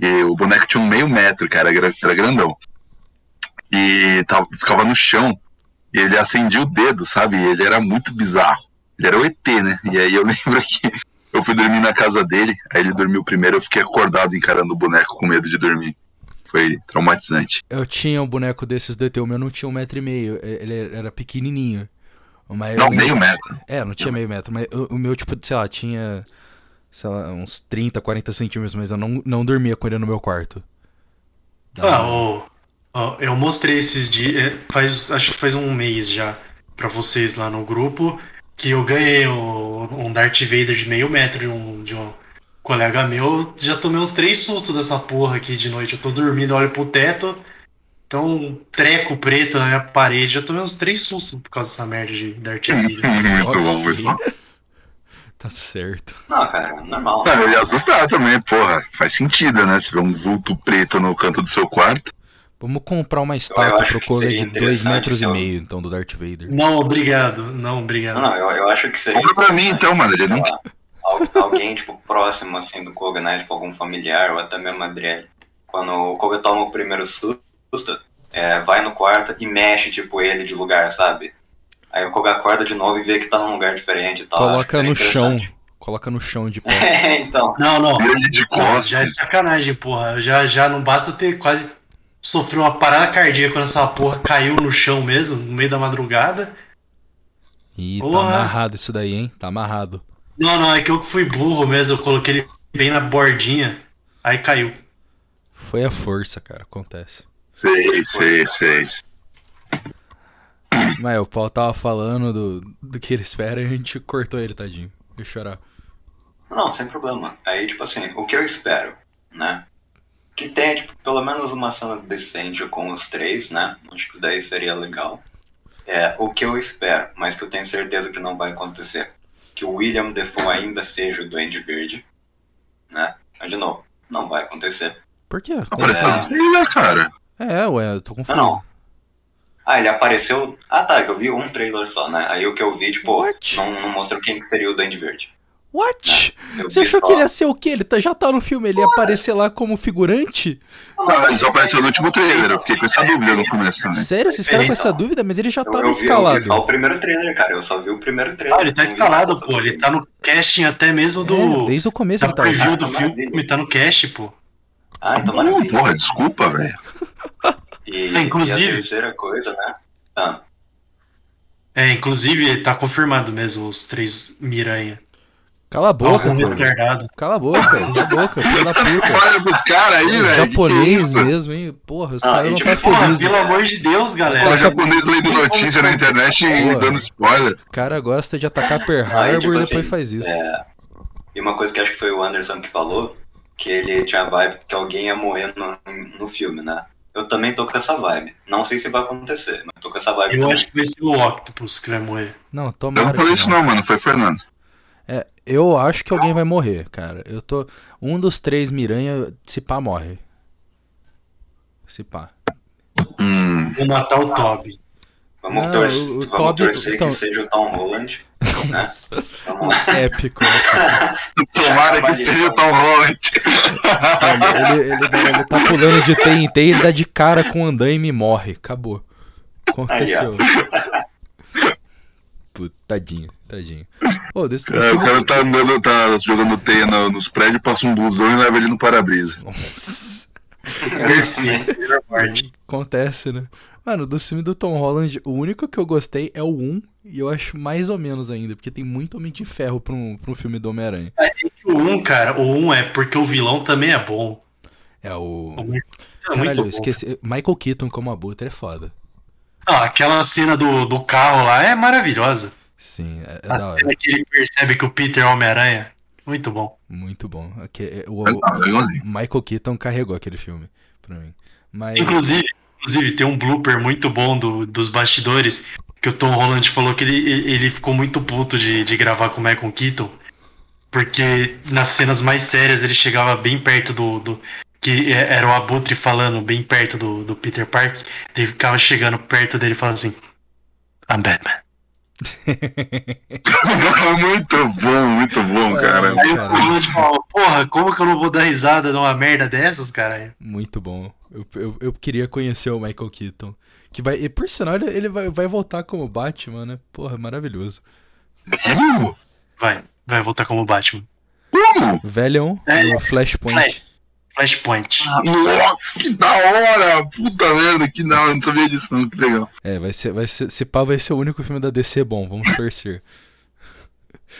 E o boneco tinha um meio metro, cara, era, era grandão. E tava, ficava no chão. E ele acendia o dedo, sabe? E ele era muito bizarro. Ele era o ET, né? E aí eu *laughs* lembro que eu fui dormir na casa dele, aí ele dormiu primeiro, eu fiquei acordado encarando o boneco com medo de dormir. Foi traumatizante. Eu tinha um boneco desses do ET, o meu não tinha um metro e meio, ele era pequenininho. Mas Não, lembro- meio metro. É, não tinha meio metro, mas o, o meu, tipo, sei lá, tinha, sei lá, uns 30, 40 centímetros, mas eu não, não dormia com ele no meu quarto. Ah, ó, eu mostrei esses dias, é, faz, acho que faz um mês já, pra vocês lá no grupo, que eu ganhei o- um Darth Vader de meio metro de um, de um colega meu. Já tomei uns três sustos dessa porra aqui de noite. Eu tô dormindo, olho pro teto, então um treco preto na minha parede. Já tomei uns três sustos por causa dessa merda de Darth Vader. muito bom, muito bom. *laughs* Tá certo. Não, cara, normal. Não, eu ia assustar também, porra. Faz sentido, né? Se vê um vulto preto no canto do seu quarto. Vamos comprar uma estátua pro seria de 2 interessante, metros e então. meio, então, do Darth Vader. Não, obrigado. Não, obrigado. não, eu, eu acho que seria. Compra pra mim então, mano. Ele não. alguém, tipo, próximo, assim, do Koga, né? Tipo, algum familiar ou até mesmo a Adriele. Quando o Koga toma o primeiro susto, é, vai no quarto e mexe, tipo, ele de lugar, sabe? Aí o Koga acorda de novo e vê que tá num lugar diferente e tal. Coloca no chão. Coloca no chão de *laughs* pé. É, então. Não, não. Ele de Pô, já é costas. sacanagem, porra. Já, já não basta ter quase sofrido uma parada cardíaca quando essa porra caiu no chão mesmo, no meio da madrugada. Ih, tá Porra. amarrado isso daí, hein? Tá amarrado. Não, não, é que eu fui burro mesmo, eu coloquei ele bem na bordinha, aí caiu. Foi a força, cara. Acontece. Sei, sei, sei. Mas o Paulo tava falando do, do que ele espera e a gente cortou ele, tadinho. Deixa eu chorar. Não, sem problema. Aí, tipo assim, o que eu espero, né? Que tenha, tipo, pelo menos uma cena decente com os três, né? Acho que daí seria legal. É, o que eu espero, mas que eu tenho certeza que não vai acontecer. Que o William Defoe ainda seja o Duende Verde, né? Mas, de novo, não vai acontecer. Por quê? Como Apareceu assim? no trailer, cara. É, ué, eu tô confuso. Não, não. Ah, ele apareceu... Ah, tá, que eu vi um trailer só, né? Aí o que eu vi, tipo, What? não, não mostrou quem que seria o Duende Verde. What? Eu Você achou que ele ia ser o quê? Ele tá- já tá no filme, ele ia aparecer lá como figurante? Não, ele só apareceu no último trailer. Eu fiquei com essa dúvida no começo também. Sério, esses caras com essa Então. dúvida? Mas ele já Eu, tava eu vi, eu vi escalado. só o primeiro trailer, cara. Eu só vi o primeiro trailer. Ah, ele tá escalado, pô. Ele tá no casting até mesmo É, do. desde o começo da ele tá preview Ah, do maravilha. filme, tá no cast, pô. Ah, então Não, maravilha. porra, desculpa, velho. E, É, inclusive- e a terceira coisa, né? Ah, É, inclusive, tá confirmado mesmo os três Miranha. Cala a boca, retardado. Cala a boca, cala a boca, filho da *laughs* puta. Olha pros caras aí, velho. que que é Japonês isso? mesmo, hein? Porra, os Ah, caras e não tipo, tá Porra, felizes. pelo amor de Deus, O galera. japonês lendo notícia na internet e Porra. dando spoiler. O cara gosta de atacar Pearl Aí, Harbor tipo e depois assim, faz isso. é, e uma coisa que acho que foi o Anderson que falou, que ele tinha a vibe que alguém ia morrer no, no filme, né? Eu também tô com essa vibe. Não sei se vai acontecer, mas tô com essa vibe Eu também. acho que vai ser o Octopus que vai morrer. Não, Eu tomara não falei isso não, mano. Foi o Fernando. É, eu acho que alguém vai morrer, cara. Eu tô. Um dos três Miranha, se pá, morre. Se pá. Hum. Vou matar o Toby. Vamos, Não, torcer, o- o vamos Toby- torcer então- que seja o Tom Holland. Vamos lá. *laughs* épico. *laughs* Tomara que seja o Tom Holland. Ele, ele, ele- ele tá pulando de T em T e ele dá de cara com o andaime e morre. Acabou. Aconteceu. Puta, tadinho, tadinho. Ô, desse, desse É, o cara tá andando, tá jogando teia no- nos prédios, passa um busão e leva ele no para-brisa. Nossa. Melhor parte. Acontece, né? Mano, do filme do Tom Holland, o único que eu gostei é o 1, e eu acho mais ou menos ainda, porque tem muito Homem de Ferro pra um, pra um filme do Homem-Aranha. O 1, cara, o 1 é porque o vilão também é bom. É o. O Michael Keaton é Caralho, bom. esqueci. Michael Keaton como abutre é foda. Ah, aquela cena do, do carro lá é maravilhosa. Sim, é, é A da hora. cena que ele percebe que o Peter é Homem-Aranha. Muito bom. Muito bom. É, o, Legal, legalzinho. Michael Keaton carregou aquele filme pra mim. Mas. Inclusive, inclusive, tem um blooper muito bom do- dos bastidores que o Tom Holland falou que ele, ele ficou muito puto de, de gravar com o Michael Keaton. Porque nas cenas mais sérias ele chegava bem perto do. do- que é- era o Abutre falando bem perto do, do Peter Park. Ele ficava chegando perto dele e falando assim: I'm Batman. *laughs* muito bom, muito bom, cara. Aí o Caralho. Tom Holland falava: Porra, como que eu não vou dar risada numa merda dessas, cara? Muito bom. Eu, eu, eu queria conhecer o Michael Keaton. Que vai, e por sinal, ele, ele vai, vai voltar como Batman, né? Porra, maravilhoso. Como? Vai, vai voltar como Batman. Como? Velhão, É, Flashpoint. Flash. Flashpoint. Nossa, que da hora! Puta merda, que da hora. Não sabia disso, não. Que legal. É, vai ser, vai ser. Se pá, vai ser o único filme da DC bom. Vamos torcer.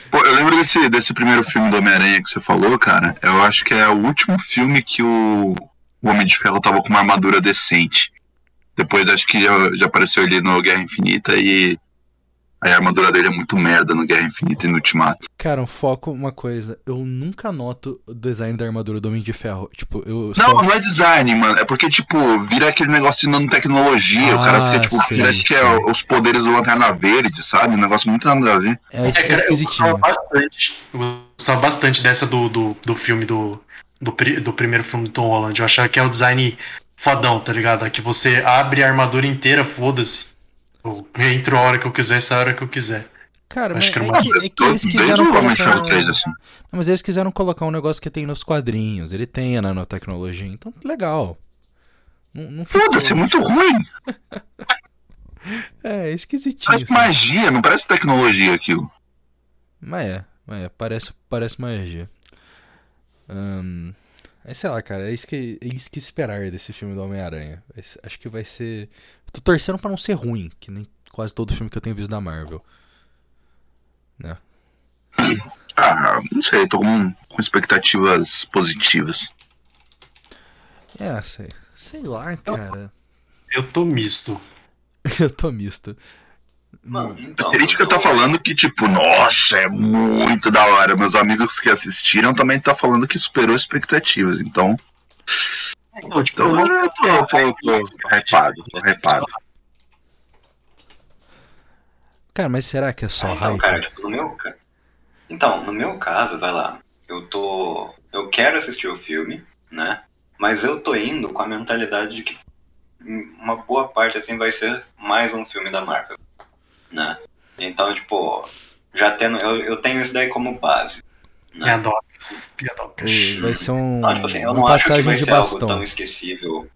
Pô, eu lembro desse, desse primeiro filme do Homem-Aranha que você falou, cara. Eu acho que é o último filme que o, o Homem de Ferro tava com uma armadura decente. Depois acho que já, já apareceu ele no Guerra Infinita e aí a armadura dele é muito merda no Guerra Infinita e no Ultimato. Cara, um foco, uma coisa. Eu nunca noto o design da armadura do Homem de Ferro. Tipo, eu só. Não, não é design, mano. É porque, tipo, vira aquele negócio de nanotecnologia. o cara Ah, fica, tipo, sei, parece que é os poderes do Lanterna Verde, sabe? Um negócio muito nada a ver. É, é É, cara, eu gostava esquisitinho. bastante. Eu gostava bastante dessa do, do, do filme do, do, do primeiro filme do Tom Holland. Eu achava que é o design fodão, tá ligado? É que você abre a armadura inteira, foda-se. Eu entro a hora que eu quiser, essa hora que eu quiser. Cara, mas Acho que é era uma que, é que eles quiseram colocar... Ferro 3, assim. Não, mas eles quiseram colocar um negócio que tem nos quadrinhos. Ele tem a nanotecnologia, então legal. Não, não Foda-se, é muito ruim. *laughs* É, é esquisitinho. Parece sabe? magia, não parece tecnologia aquilo. Mas é, mas é, parece, parece magia. Ahn, é, sei lá, cara, é isso, que, é isso que esperar desse filme do Homem-Aranha. Ser- Acho que vai ser. Tô torcendo pra não ser ruim, que nem quase todo filme que eu tenho visto da Marvel. Né? Ah, não sei, tô com, com expectativas positivas. É, sei. Sei lá, cara. Eu tô misto. *laughs* Eu tô misto. Mano, A então, crítica eu tá falando que, tipo, nossa, é muito da hora. Meus amigos que assistiram também tá falando que superou expectativas. Então, Não, tipo, então eu não- eu tô, tô, tô, tô repado, tô repado. Cara, mas será que é só Ah, então, hype? cara, tipo, no meu Então, no meu caso, vai lá. Eu tô. Eu quero assistir o filme, né? Mas eu tô indo com a mentalidade de que uma boa parte assim vai ser mais um filme da Marvel. Né? Então, tipo, já tendo. Eu, eu tenho isso daí como base. Né? Piadocas, piadocas. O- Vai ser um, Não, tipo assim, eu uma não acho que passagem vai de ser algo bastão. tão esquecível.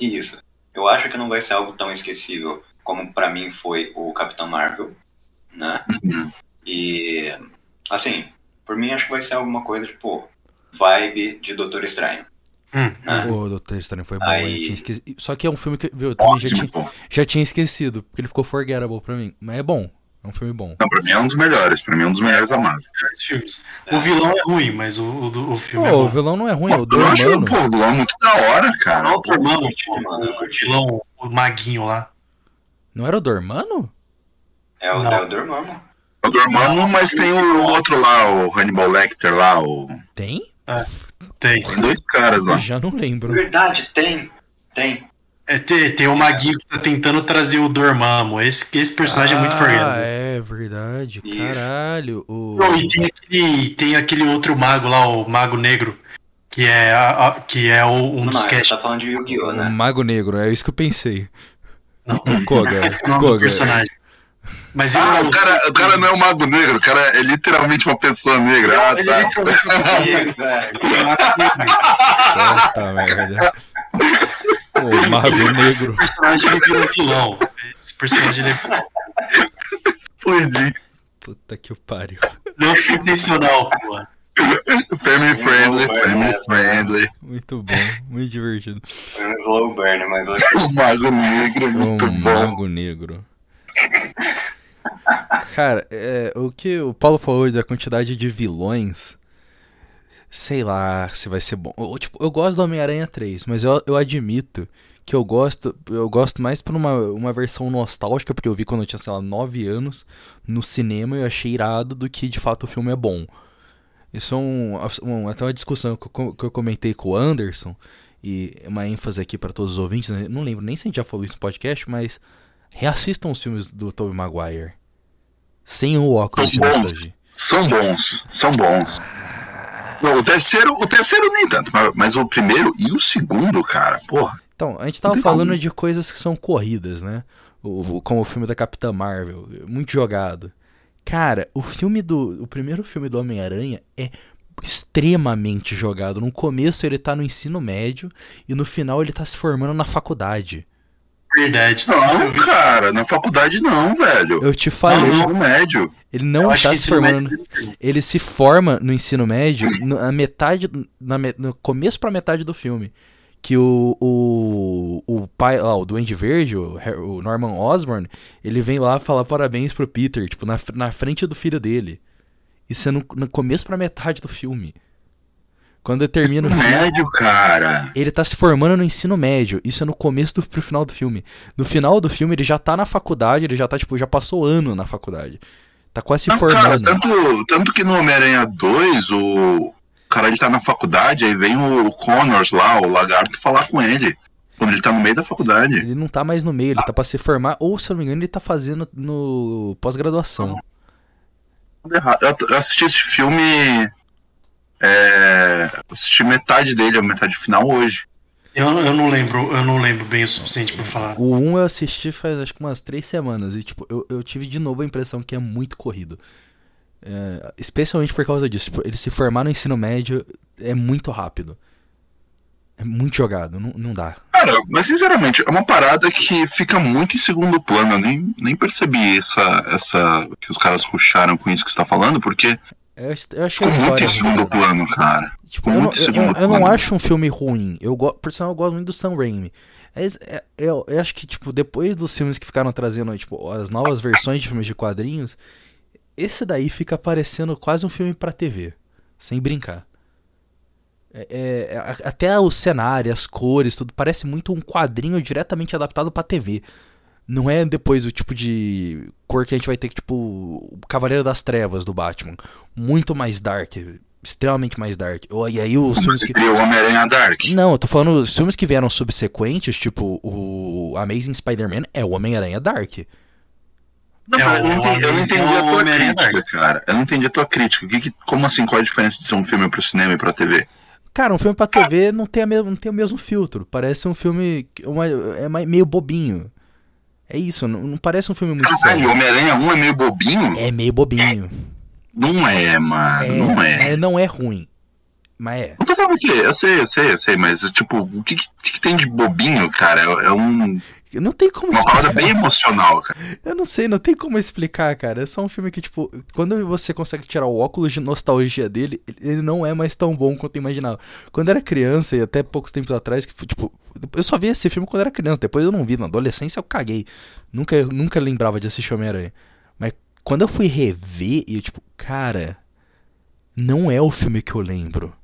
Isso. Eu acho que não vai ser algo tão esquecível como pra mim foi o Capitão Marvel, né? Uhum. E assim, por mim acho que vai ser alguma coisa tipo vibe de Doutor Estranho, Hum? O Doutor Estranho foi bom, Aí- hein? Tinha esqueci- Só que é um filme que viu, eu também já tinha, já tinha esquecido, porque ele ficou forgettable pra mim. Mas é bom, é um filme bom. Não, pra mim é um dos melhores, pra mim é um dos melhores da Marvel. O vilão é ruim, mas o, o, o filme é Pô, o bom. vilão não é ruim, é o Pô, eu acho Dormano. pô, o vilão muito da hora, cara. Não, o Dormammu, eu curti, mano, eu o vilão, o maguinho lá. Não era o Dormano? É o, Não. é o Dormammu. O Dormammu, mas tem o outro lá, o Hannibal Lecter lá, o... Tem? Tem. tem dois caras lá. Eu já não lembro. Verdade, tem. Tem. É, tem, tem o maguinho que tá tentando trazer o Dormammu. Esse, esse personagem é muito Ah, forgettable. é verdade. Isso. Caralho. O... Não, e tem aquele, tem aquele outro mago lá, o Mago Negro, que é, a- a- que é o- um Não, dos cast. tá falando de Yu-Gi-Oh, o né? Mago Negro, é isso que eu pensei. Não, O Koga. *laughs* o Koga. personagem. Mas Ah, é o cara, o cara não é um mago negro, o cara é literalmente uma pessoa negra. Ah, Ele é tá. literalmente Isso, *laughs* é. um mago negro. Puta merda. O Mago Negro. Esse personagem ele vira um vilão. Esse personagem ele é Fudi. Puta que o pariu. não é intencional, pô. Family friendly, family friendly. Muito bom, muito divertido. Foi um slow burn, mas *laughs* O mago negro, muito O bom. Mago Negro. Cara, é, o que o Paulo falou da quantidade de vilões, sei lá se vai ser bom. Eu, tipo, eu gosto do Homem-Aranha 3, mas eu, eu admito que eu gosto, eu gosto mais por uma, uma versão nostálgica, porque eu vi quando eu tinha, sei lá, 9 anos no cinema e eu achei irado do que de fato o filme é bom. Isso é um, um- até uma discussão que eu, que eu comentei com o Anderson, e uma ênfase aqui para todos os ouvintes, né? não lembro nem se a gente já falou isso no podcast, mas reassistam os filmes do Tobey Maguire. Sem o óculos de São bons. nostalgia. São bons, são bons. Não, o terceiro, o terceiro nem tanto, mas, mas o primeiro e o segundo, cara, porra. Então, a gente tava falando de coisas que são corridas, né? O- como o filme da Capitã Marvel, muito jogado. Cara, o filme do. O primeiro filme do Homem-Aranha é extremamente jogado. No começo ele tá no ensino médio e no final ele tá se formando na faculdade. Verdade. Não, cara, na faculdade não, velho. Eu te No falei, ensino médio. ele não tá que se ensino formando. médio- Ele se forma no ensino médio na metade, na, me- no começo pra metade do filme. Que o, o, o pai lá, o Duende Verde, o, o Norman Osborn, ele vem lá falar parabéns pro Peter, tipo, na, na frente do filho dele. Isso é no, no começo pra metade do filme. Quando termina o filme, médio, cara. ele tá se formando no ensino médio. Isso é no começo do pro final do filme. No final do filme, ele já tá na faculdade, ele já tá, tipo, já passou ano na faculdade. Tá quase se Não, cara, formando. tanto, tanto que no Homem-Aranha 2, o cara ele tá na faculdade, aí vem o Connors lá, o lagarto, falar com ele. Quando ele tá no meio da faculdade. Ele não tá mais no meio, ele tá pra se formar, ou se eu não me engano, ele tá fazendo no pós-graduação. Eu, eu assisti esse filme. É, assisti metade dele, a metade final hoje. Eu, eu não lembro, eu não lembro bem o suficiente pra falar. O 1 eu assisti faz acho que umas três semanas, e tipo, eu, eu tive de novo a impressão que é muito corrido. É, especialmente por causa disso, tipo, ele se formar no ensino médio é muito rápido. É muito jogado, não, não dá. Cara, mas sinceramente, é uma parada que fica muito em segundo plano. Eu nem, nem percebi essa, essa. que os caras ruxaram com isso que você tá falando, porque Eu, eu achei a muito história. em segundo plano, cara. Tipo, eu, não, muito eu- eu- não acho um filme ruim. Eu go... Por sinal, eu gosto muito do Sam Raimi. É- eu, eu acho que, tipo, depois dos filmes que ficaram trazendo, tipo, as novas versões de filmes de quadrinhos, esse daí fica parecendo quase um filme pra TV. Sem brincar. É- é- a- até o cenário, as cores, tudo parece muito um quadrinho diretamente adaptado pra TV. Não é depois o tipo de cor que a gente vai ter que, tipo, o Cavaleiro das Trevas do Batman. Muito mais dark. Extremamente mais dark. E aí os filmes que. criou o Homem-Aranha Dark. Não, eu tô falando os filmes que vieram subsequentes, tipo o Amazing Spider-Man é o Homem-Aranha Dark. Não, É eu não entendi, eu não entendi a tua Dark. crítica, cara. Eu não entendi a tua crítica. O que que- como assim? Qual a diferença de ser um filme pro cinema e pra TV? Cara, um filme pra TV não tem, a mesma, não tem o mesmo filtro. Parece um filme. Uma, é meio bobinho. É isso, não, não parece um filme muito Caralho, sério. Homem-Aranha 1 é meio bobinho? É meio bobinho. Não é, mano. não é. é, Não é ruim. Mas é. Não tô falando que. Eu sei, eu sei, eu sei, mas, tipo, o que, que, que tem de bobinho, cara? É, é um, Não tem como uma explicar. parada bem emocional, cara. Eu não sei, não tem como explicar, cara. É só um filme que, tipo, quando você consegue tirar o óculos de nostalgia dele, ele não é mais tão bom quanto eu imaginava. Quando eu era criança, e até poucos tempos atrás, que, tipo, eu só vi esse filme quando eu era criança, depois eu não vi. Na adolescência eu caguei. Nunca, nunca lembrava de assistir Homem-Aranha. Mas quando eu fui rever, eu, tipo, cara, não é o filme que eu lembro.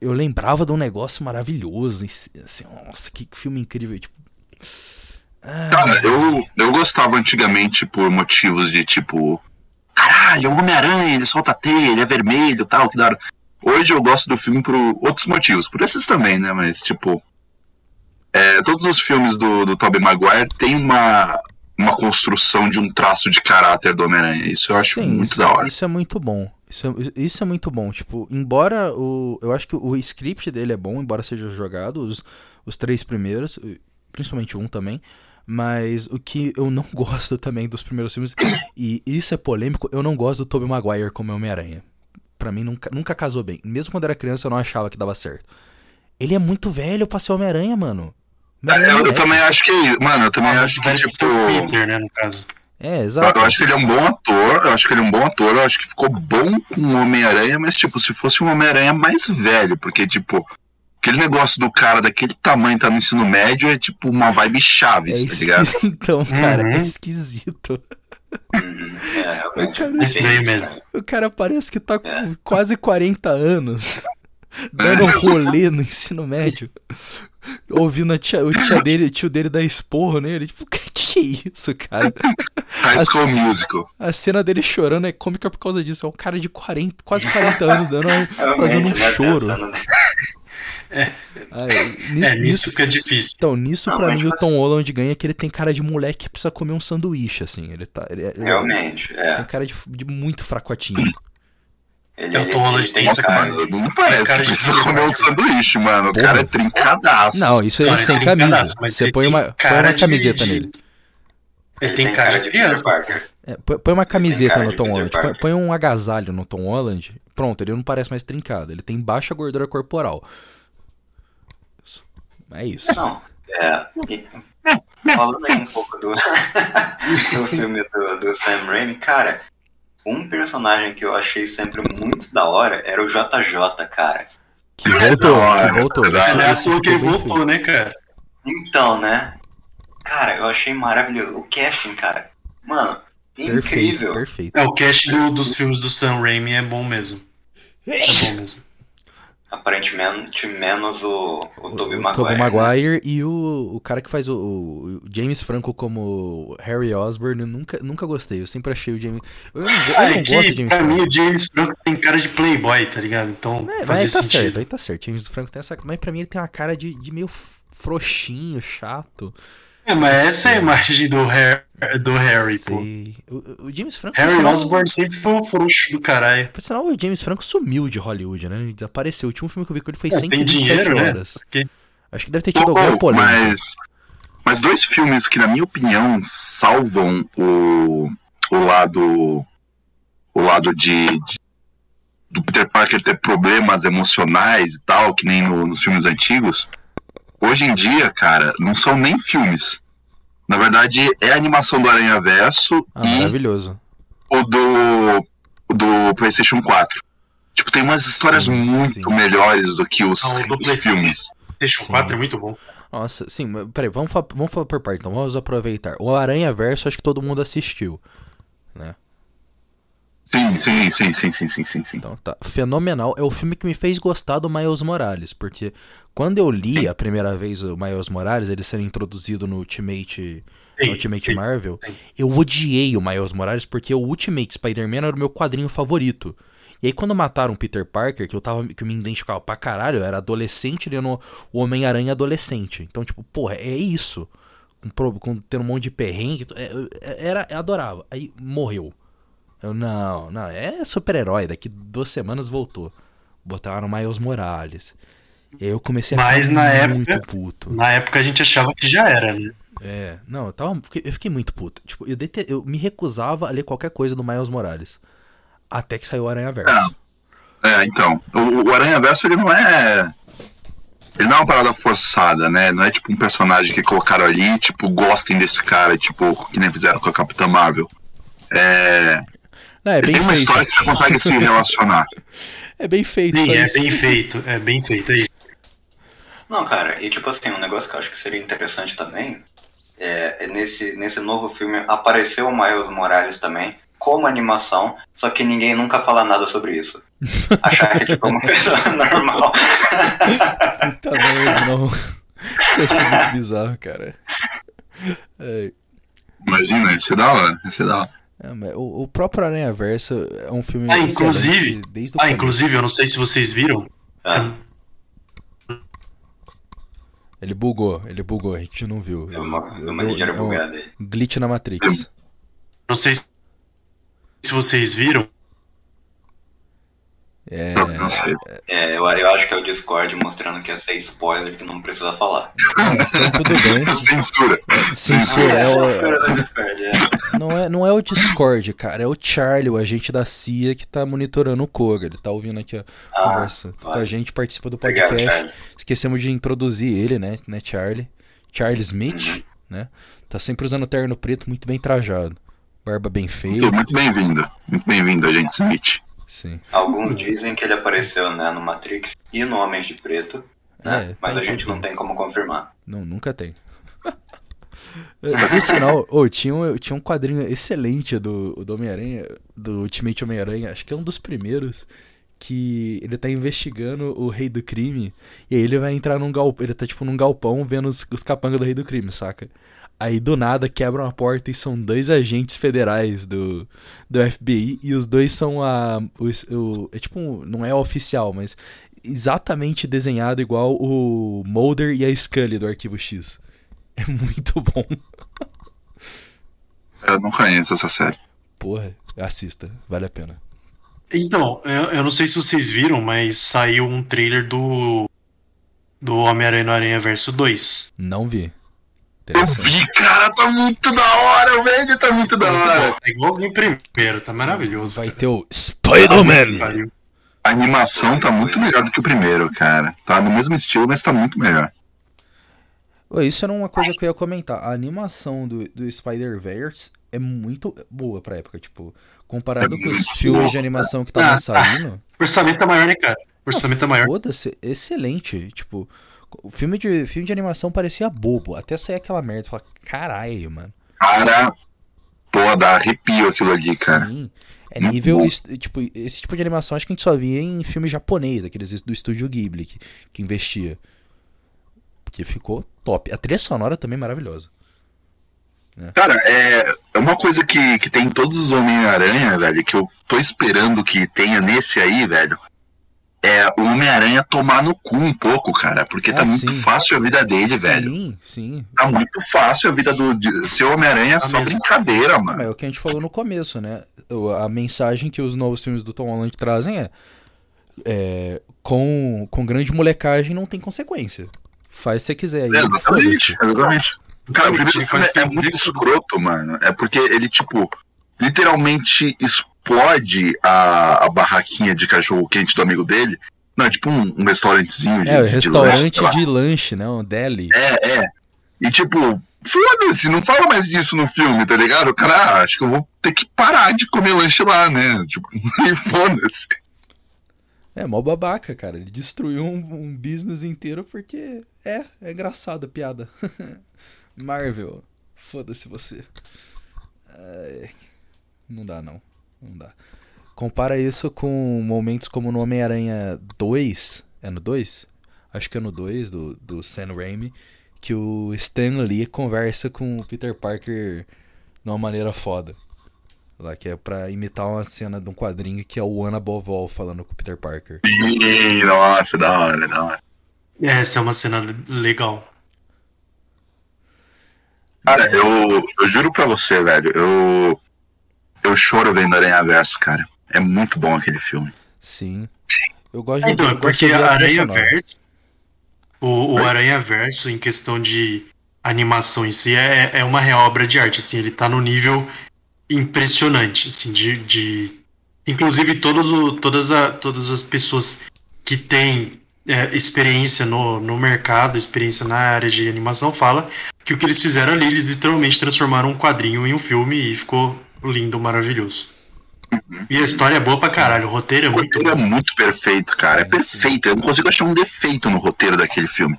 Eu lembrava de um negócio maravilhoso, assim, nossa, que filme incrível, tipo. Ah, Cara, eu, eu gostava antigamente por motivos de tipo. Caralho, é um Homem-Aranha, ele solta teia, ele é vermelho tal, que da hora. Hoje eu gosto do filme por outros motivos, por esses também, né? Mas, tipo. é, todos os filmes do, do Tobey Maguire têm uma, uma construção de um traço de caráter do Homem-Aranha. Isso eu acho Sim, muito isso, da hora. Isso é muito bom. Isso é, isso é muito bom. Tipo, embora o. Eu acho que o script dele é bom, embora seja jogado, os, os três primeiros, principalmente um também. Mas o que eu não *laughs* gosto também dos primeiros filmes, e isso é polêmico, eu não gosto do Tobey Maguire como Homem-Aranha. Pra mim nunca, nunca casou bem. Mesmo quando era criança eu não achava que dava certo. Ele é muito velho pra ser Homem-Aranha, mano. É, eu, é eu velho. também acho que. Mano, eu também acho que, tipo. Peter, né, no caso. É, Eu, exato. eu acho que ele é um bom ator, eu acho que ele é um bom ator, eu acho que ficou bom com o Homem-Aranha, mas tipo, se fosse um Homem-Aranha mais velho, porque tipo, aquele negócio do cara daquele tamanho tá no ensino médio é tipo uma vibe É Chaves, tá ligado? esquisitão, *laughs* cara. É Uhum. esquisito. Uhum. É, realmente. Cara, é. O cara parece que tá com É. quase 40 anos. *laughs* Dando rolê no ensino médio. Ouvindo a tia- o, tia dele, o tio dele dar esporro nele. Tipo, que, que é isso, cara? High School Musical. A cena dele chorando é cômica por causa disso. É um cara de 40, quase 40 anos dando uma- *laughs* fazendo um Realmente, né, choro. *laughs* pensando- Ah, É, nisso, nisso nisso- fica difícil. então, nisso Não, pra mim o Tom Holland ganha que ele tem cara de moleque que precisa comer um sanduíche, assim. Ele tá. Ele, ele- Realmente, é. Tem cara de, de muito fracotinho. Ele, É o ele, Tom Holland ele tem Nossa, cara não parece cara que de precisa comer um né? sanduíche, mano. O Porra. cara é trincadaço. Não, isso ele sem ele tem camisa. Você ele põe uma, põe cara uma camiseta de- nele. Ele tem cara de criança. Peter. É, põe, uma camiseta no Tom Holland. Põe, Parker. põe um agasalho no Tom Holland. Pronto, ele não parece mais trincado. Ele tem baixa gordura corporal. É isso. Não, é. e- Falando aí um pouco do, *laughs* do filme do, do Sam Raimi, cara, um personagem que eu achei sempre muito da hora era o JJ, cara. Que voltou, que voltou. É, Esse, é esse que voltou, né, cara? Então, né? Cara, eu achei maravilhoso. O casting, cara. Mano, Perfeito, incrível. perfeito. É, o cast do- dos filmes do Sam Raimi é bom mesmo. É bom *laughs* mesmo. Aparentemente, menos o, o, Tobey o Maguire. Tobey né? Maguire e o, o cara que faz o, o James Franco como Harry Osborn, eu nunca, nunca gostei. Eu sempre achei o James. Eu não, eu não é gosto de James pra Franco. mim, o James Franco tem cara de playboy, tá ligado? Então, É, mas fazia aí tá sentido. certo, aí tá certo. James Franco tem essa. Mas pra mim ele tem uma cara de, de meio frouxinho, chato. É, mas essa é a imagem do, Har- do Harry, pô. O, o James Franco. Harry sinal- Osborn sempre foi um frouxo do caralho. Por sinal, o James Franco sumiu de Hollywood, né? Ele desapareceu. O último filme que eu vi com ele foi É, tem 127 dinheiro, né? horas. Porque- Acho que deve ter tido Pô, alguma polêmica. mas, mas dois filmes que, na minha opinião, salvam o, o lado. O lado de, de- do Peter Parker ter problemas emocionais e tal, que nem no- nos filmes antigos. Hoje em dia, cara, não são nem filmes. Na verdade, é a animação do Aranha Verso Ah, e maravilhoso. o do, o do PlayStation 4. Tipo, tem umas histórias Sim, muito sim. melhores do que os, Ah, o do os PlayStation. filmes. PlayStation Sim. 4 é muito bom. Nossa, sim, peraí, vamos falar, vamos falar por parte, então vamos aproveitar. O Aranha Verso acho que todo mundo assistiu, né? Sim, sim, sim, sim, sim, sim, sim, sim. Então tá. Fenomenal. É o filme que me fez gostar do Miles Morales, porque quando eu li a primeira vez o Miles Morales, ele sendo introduzido no Ultimate, no Sim, Ultimate sim. Marvel, sim. eu odiei o Miles Morales porque o Ultimate Spider-Man era o meu quadrinho favorito. E aí quando mataram o Peter Parker, que eu tava que eu me identificava pra caralho, eu era adolescente lendo o Homem-Aranha adolescente. Então, tipo, porra, é isso. Com, com tendo um monte de perrengue, é, é, era, eu adorava. Aí morreu. Eu, não, não, é super-herói, daqui duas semanas voltou. Botaram Miles Morales. E aí eu comecei a Mas ficar muito época- puto. Na época a gente achava que já era, né? É, não, eu, tava, fiquei- eu fiquei muito puto. Tipo, eu, dete- eu me recusava a ler qualquer coisa do Miles Morales. Até que saiu o Aranha Verso. É, então. O, o Aranha Verso, ele não é. Ele não é uma parada forçada, né? Não é tipo um personagem que colocaram ali, tipo, gostem desse cara, tipo, que nem fizeram com a Capitã Marvel. É. Não, é bem tem uma feito. história que você consegue se relacionar. É bem feito, Sim, é isso. bem feito, é bem feito, é isso. Não, cara, e tipo assim, um negócio que eu acho que seria interessante também é, é nesse, nesse novo filme apareceu o Miles Morales também, como animação, só que ninguém nunca fala nada sobre isso. *laughs* Achar que é tipo uma pessoa *laughs* normal. Tá não, não. Isso ser muito bizarro, cara. É, Imagina, isso é da hora, isso é da hora. É, o, o próprio Aranha Verso é um filme. Ah, inclusive- Desde o Ah, inclusive, eu não sei se vocês viram. Ah, Ele bugou, ele bugou, a gente não viu. é uma, Eu- uma ligeira é bugada aí. glitch na Matrix. Não sei se vocês viram. É. Não, não sei. É, eu, eu acho que é o Discord mostrando que ia ser spoiler que não precisa falar. Então tudo bem. *laughs* Censura. Censura é o, Discord, é. Não é, não é o Discord, cara. É o Charlie, o agente da CIA, que tá monitorando o Koga. Ele tá ouvindo aqui a Ah, conversa com a gente, participa do Obrigado, podcast. Charlie. Esquecemos de introduzir ele, né, né, Charlie? Charlie Smith, Uhum. né? Tá sempre usando terno preto, muito bem trajado. Barba bem feia. Muito, muito bem-vindo. Muito bem-vindo, agente Smith. Sim. Alguns dizem que ele apareceu né, no Matrix e no Homens de Preto, né? É, mas tá a gente não tem como confirmar. Não, nunca tem. *laughs* Por sinal, oh, tinha, um, tinha um quadrinho excelente do, do Homem-Aranha, do Ultimate Homem-Aranha, acho que é um dos primeiros, que ele tá investigando o rei do crime, e aí ele vai entrar num galpão, ele tá tipo num galpão vendo os, os capangas do rei do crime, saca? Aí do nada quebram a porta e são dois agentes federais do, do FBI, e os dois são a. O, o- é tipo, um- não é oficial, mas exatamente desenhado igual o Mulder e a Scully do Arquivo X. *laughs* É muito bom. Eu não conheço essa série. Porra, assista, vale a pena. Então, eu, eu não sei se vocês viram, mas saiu um trailer do. Do Homem-Aranha no Aranha Verso 2. Não vi. Eu vi, cara, tá muito da hora, velho, tá muito da hora. É igualzinho primeiro, tá maravilhoso. Vai cara. ter o Spider-Man! A animação tá muito melhor do que o primeiro, cara. Tá no mesmo estilo, mas tá muito melhor. Isso era uma coisa que eu ia comentar. A animação do, do Spider-Verse é muito boa pra época, tipo, comparado É com os filmes de animação que estavam Ah, saindo. O orçamento é maior, né, cara? O orçamento é maior. Foda-se, excelente. Tipo, o filme de, filme de animação parecia bobo. Até sair aquela merda. Falar, caralho, mano. Cara, pô, dá arrepio aquilo ali, cara. Sim. É Muito nível. bom. Tipo, esse tipo de animação acho que a gente só via em filme japonês, aqueles do estúdio Ghibli que, que investia. Porque ficou top. A trilha sonora também é maravilhosa. Cara, é, é uma coisa que, que tem em todos os Homem-Aranha, velho, que eu tô esperando que tenha nesse aí, velho. É o Homem-Aranha tomar no cu um pouco, cara. Porque tá Ah, muito sim. fácil a vida dele, velho. Sim, sim. Tá muito fácil a vida do. De, ser Homem-Aranha é Tá só mesmo. brincadeira, mano. é o que a gente falou no começo, né? A mensagem que os novos filmes do Tom Holland trazem é. é, com, com grande molecagem não tem consequência. Faz se você quiser. aí É, exatamente, exatamente. Cara, o primeiro Ele filme faz é dizer muito que- escroto, mano. É porque ele, tipo, literalmente explode a, a barraquinha de cachorro quente do amigo dele. Não, é tipo um, um restaurantezinho de, É, o de restaurante lanche, sei lá. de lanche, né? Um deli. É, é. E tipo, foda-se, não fala mais disso no filme, tá ligado? O cara, ah, acho que eu vou ter que parar de comer lanche lá, né? *laughs* Tipo, e foda-se. É, mó babaca, cara. Ele destruiu um, um business inteiro porque é, é engraçado a piada. *laughs* Marvel, foda-se você. Ai, não dá, não. Não dá. Compara isso com momentos como no Homem-Aranha 2. É no 2? Acho que é no 2 do, do Sam Raimi. Que o Stan Lee conversa com o Peter Parker de uma maneira foda. Lá que é pra imitar uma cena de um quadrinho que é o Ana Bovol falando com o Peter Parker. Ih, nossa, da hora, da hora. Essa é uma cena legal. Cara, eu, eu juro pra você, velho, eu. Eu choro vendo Aranha Verso, cara. É muito bom aquele filme. Sim. Eu gosto de Então, eu é gosto porque de Aranha. Verso. O, o Oi? Aranha Verso, em questão de animação em si, é, é uma real obra de arte. Assim, ele tá no nível impressionante, assim, de. de... Inclusive, todos o, todas, a, todas as pessoas que têm é, experiência no, no mercado, experiência na área de animação, fala que o que eles fizeram ali, eles literalmente transformaram um quadrinho em um filme e ficou lindo, maravilhoso. E a história é boa pra caralho, o roteiro é O muito roteiro é bom. muito perfeito, cara. É perfeito. Eu não consigo achar um defeito no roteiro daquele filme.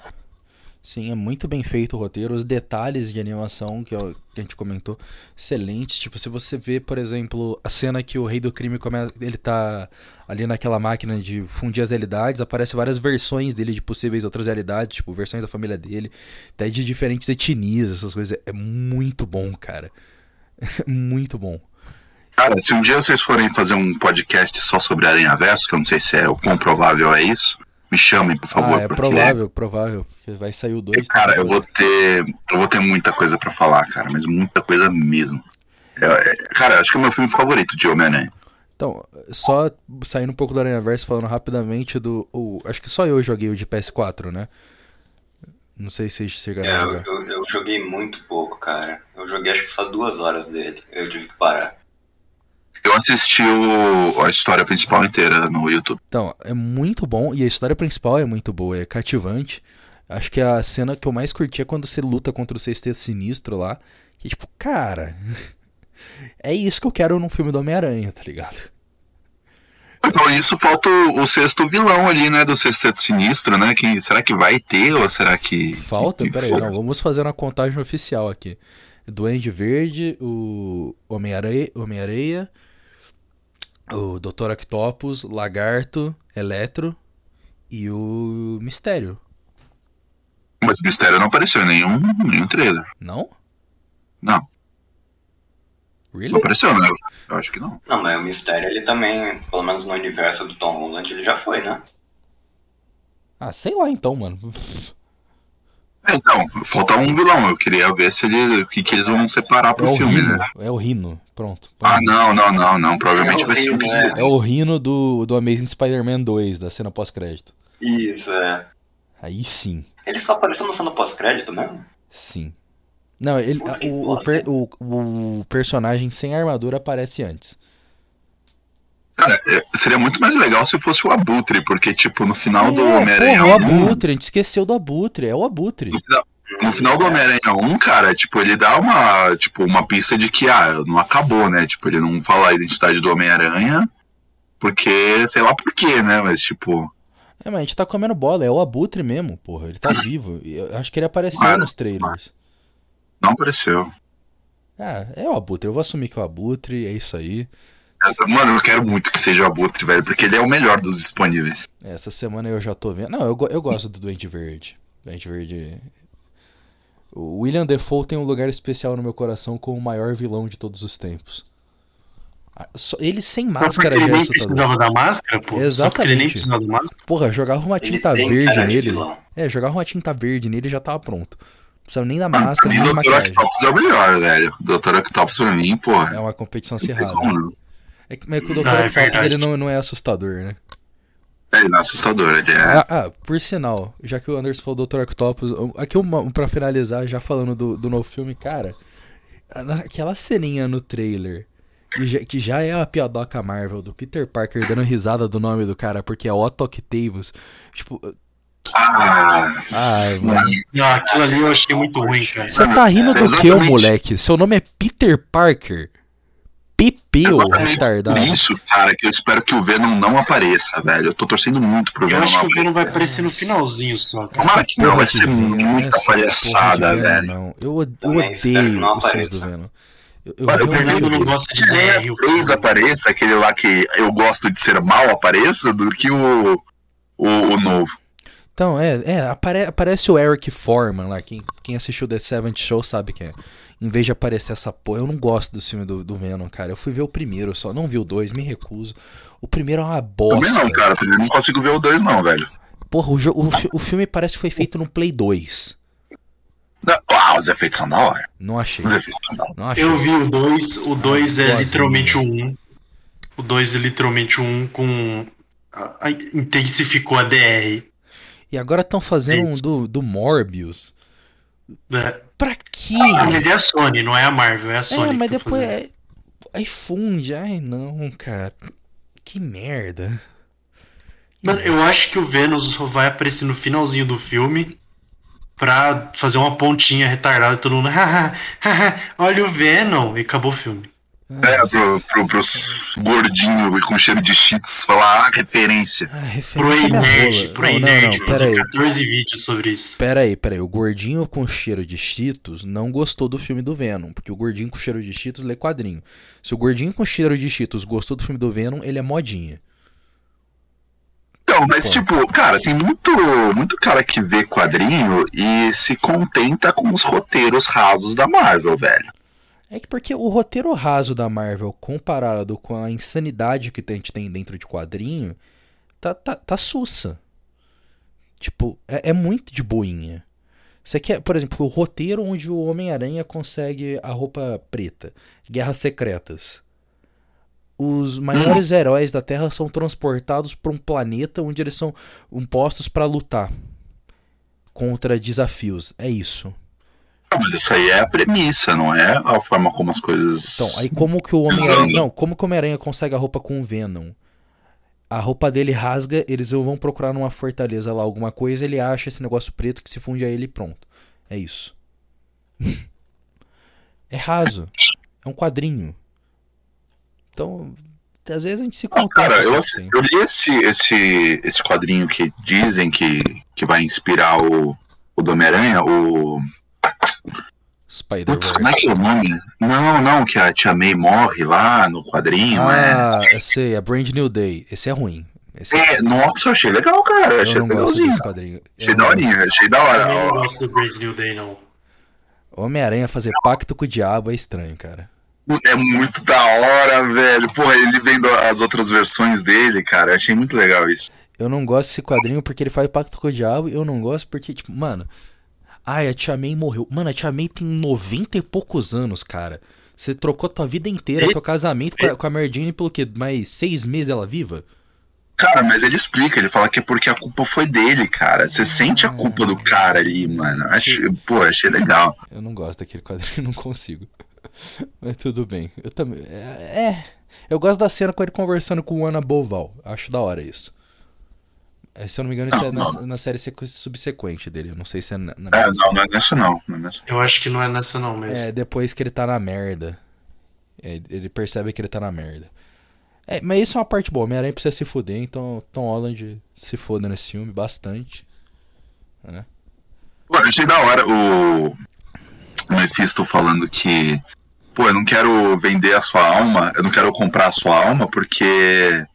Sim, é muito bem feito o roteiro. Os detalhes de animação que, eu- que a gente comentou, excelentes. Tipo, se você vê, por exemplo, a cena que o Rei do Crime começa, ele tá ali naquela máquina de fundir as realidades, aparece várias versões dele de possíveis outras realidades, tipo, versões da família dele, até de diferentes etnias, essas coisas. É muito bom, cara. *laughs* muito bom. Cara, se um dia vocês forem fazer um podcast só sobre Aranha Verso, que eu não sei se é o quão provável é isso, me chamem, por favor. ah, é porque, provável, provável. Porque vai sair o 2. Cara, eu vou ter. Eu vou ter muita coisa pra falar, cara, mas muita coisa mesmo. É- é- cara, acho que é o meu filme favorito de Homem-Aranha. Então, só saindo um pouco do Aranha Verso, falando rapidamente do. o- acho que só eu joguei o de PS4, né? Não sei se vocês chegaram É, a eu, jogar. eu, eu joguei muito pouco, cara. Eu joguei acho que só duas horas dele. Eu tive que parar. Eu assisti o- a história principal inteira no YouTube. Então, é muito bom e a história principal é muito boa, é cativante. Acho que a cena que eu mais curti é quando você luta contra o Sexteto Sinistro lá. Que tipo, cara. *laughs* É isso que eu quero num filme do Homem-Aranha, tá ligado? Então, isso falta o, o sexto vilão ali, né? Do Sexteto Sinistro, né? Que, será que vai ter ou será que. Falta? que Pera aí, for? não, vamos fazer uma contagem oficial aqui. Duende Verde, o Homem-Areia, Homem-Areia, o Dr. Octopus, Lagarto, Eletro e o Mistério. Mas o mistério não apareceu em nenhum, nenhum trailer. Não, não Really? apareceu, né? Eu acho que não. Não, mas o mistério ele também, pelo menos no universo do Tom Holland, ele já foi, né? Ah, sei lá então, mano. É, então, falta um vilão. Eu queria ver se eles, o que, que eles vão separar É pro o filme, Rino. né? É o Rino. Pronto. Ah, não, não, não, não. Provavelmente É vai ser o Rino, é. É o Rino do, do Amazing Spider-Man 2, da cena pós-crédito. Isso, é. Aí sim. Ele só apareceu no cena pós-crédito mesmo? Sim. Não, ele, o, o, per- o, o personagem sem armadura aparece antes. Cara, é, seria muito mais legal se fosse o Abutre, porque, tipo, no final do É, Homem-Aranha porra, o 1. Abutre, a gente esqueceu do Abutre, é o Abutre. No final, no final do Homem-Aranha 1, cara, tipo, ele dá uma, tipo, uma pista de que, ah, não acabou, né? Tipo, ele não fala a identidade do Homem-Aranha, porque, sei lá por quê, né? Mas, tipo, É, mas a gente tá comendo bola, é o Abutre mesmo, porra, ele tá *laughs* vivo. Eu acho que ele apareceu Claro, nos trailers. Não apareceu. Ah, é o Abutre, eu vou assumir que é o Abutre, é isso aí. Mano, eu quero muito que seja o Abutre, velho, porque ele é o melhor dos disponíveis. Essa semana eu já tô vendo. Não, eu, eu gosto do Doente Verde. Doente Verde. O William Defoe tem um lugar especial no meu coração como o maior vilão de todos os tempos. Ah, só- Ele sem Só máscara ele já é nem assustador. precisava da máscara, pô. Só porque ele nem Exatamente. precisava da máscara. Porra, jogava uma Ele tinta verde nele. É, jogava uma tinta verde nele e já tava pronto. Não precisava nem da máscara, mim, nem o da Dr. maquiagem. Octopus é o melhor, velho. O Dr. Octopus pra mim, porra. É uma competição acirrada. não. É que, mas que o Dr. Ah, é Octopus verdade. ele não, não é assustador, né? É, ele não é assustador, ele é. Ah, ah, por sinal, já que o Anderson falou do Dr. Octopus, aqui uma, pra finalizar, já falando do, do novo filme, cara, aquela ceninha no trailer, que já, que já é a piadoca Marvel, do Peter Parker dando risada do nome do cara, porque é Otto Octavius, tipo, Ah, ai, mano. Não, aquilo ali eu achei muito ruim, cara. Você tá rindo do que, ô Exatamente. moleque? Seu nome é Peter Parker? Pepeu, Exatamente por retardado. isso, cara, que eu espero que o Venom não apareça, velho. Eu tô torcendo muito pro Eu Venom acho não que o aparecer. Venom vai aparecer no finalzinho só. cara. Tomara que não, vai ser muita palhaçada, velho. Não. Eu, eu que odeio não os filmes do. Venom. Eu, eu Mas eu não gosto de que o 3 apareça, aquele lá que eu gosto de ser mal apareça, do que o, o, o novo. Então, é, é apare- aparece o Eric Foreman lá. Quem, quem assistiu The Seventh Show sabe quem é. Em vez de aparecer essa porra, eu não gosto do filme do, do Venom, cara. Eu fui ver o primeiro só, não vi o dois, me recuso. O primeiro é uma Também bosta. não, cara. Também não consigo ver o 2, não, velho. Porra, o, o, o filme parece que foi feito no Play 2. Não, Ah, os efeitos são da hora. Não achei. Os efeitos são da hora. Não achei. Eu vi o 2, o 2 é boazinha. literalmente o 1. Um. O 2 é literalmente o 1 um com. a- a- intensificou a DR. E agora estão fazendo um do, do Morbius. Né? Pra quê? Ah, mas é a Sony, não é a Marvel, é a Sony. É, mas tá depois. fazendo. é- Aí funde. Ai, não, cara. Que merda. Mano, eu acho que o só vai aparecer no finalzinho do filme pra fazer uma pontinha retardada e todo mundo. *laughs* "Haha, haha, Olha o Venom! E acabou o filme. É, pro, pro, pros gordinhos com cheiro de cheats falar, ah, referência. Ah, Pro referência é pro Ei Não, não, Nerd, não, fazer pera aí. 14 vídeos sobre isso. Pera aí, pera aí. O gordinho com cheiro de Cheetos não gostou do filme do Venom, porque o gordinho com cheiro de Cheetos lê quadrinho. Se o gordinho com cheiro de Cheetos gostou do filme do Venom, ele é modinha. Então, mas Pô. tipo, cara, tem muito, muito cara que vê quadrinho e se contenta com os roteiros rasos da Marvel, velho. É que porque o roteiro raso da Marvel comparado com a insanidade que a gente tem dentro de quadrinho, tá, tá, tá sussa. Tipo, é, é muito de boinha. Você quer, por exemplo, o roteiro onde o Homem-Aranha consegue a roupa preta. Guerras Secretas. Os maiores heróis da Terra são transportados para um planeta onde eles são impostos para lutar contra desafios. É isso. Mas isso aí é a premissa, não é a forma como as coisas. Então, aí como que o Homem-Aranha. Não, como que o Homem-Aranha consegue a roupa com o Venom? A roupa dele rasga, eles vão procurar numa fortaleza lá alguma coisa, ele acha esse negócio preto que se funde a ele e pronto. É isso. *laughs* é raso. É um quadrinho. Então, às vezes a gente se Ah, contenta. cara, eu, eu li esse, esse, esse quadrinho que dizem que, que vai inspirar o, o do Homem-Aranha, o. Putz, como é que é o nome? Não, não, que a Tia May morre lá no quadrinho, é. Ah, eu sei, é Brand New Day. Esse é ruim. Esse É, nossa, eu achei legal, cara. eu achei não gosto legalzinho. desse quadrinho. Eu Achei não gosto. daorinha, achei da Eu hora. também não ó. gosto do Brave New Day, não. Homem-Aranha fazer pacto com o diabo é estranho, cara. É muito da hora, velho. Porra, ele vendo as outras versões dele, cara. Eu achei muito legal isso. Eu não gosto desse quadrinho porque ele faz pacto com o diabo. Eu não gosto porque, tipo, mano. Ai, a Tia May morreu. Mano, a Tia May tem 90 e poucos anos, cara. Você trocou tua vida inteira, E- teu casamento com a, com a Jane pelo quê? Mais seis meses dela viva? Cara, mas ele explica, ele fala que é porque a culpa foi dele, cara. Você sente a culpa do cara ali, mano. Acho, pô, achei legal. Eu não gosto daquele quadrinho, *laughs* não consigo. Mas tudo bem. Eu também. É. é. Eu gosto da cena com ele conversando com o Ana Boval. Acho da hora isso. É, Se eu não me engano, isso é na, na série sequ- subsequente dele. Eu não sei se é na. na É, não, não é nessa não. não é nessa. Eu acho que não é nessa, não mesmo. É, depois que ele tá na merda. É, ele percebe que ele tá na merda. É, mas isso é uma parte boa. Homem-Aranha precisa se fuder, então Tom Holland se foda nesse filme bastante. Né? Pô, eu achei da hora o o Mephisto falando que, pô, eu não quero vender a sua alma, eu não quero comprar a sua alma, porque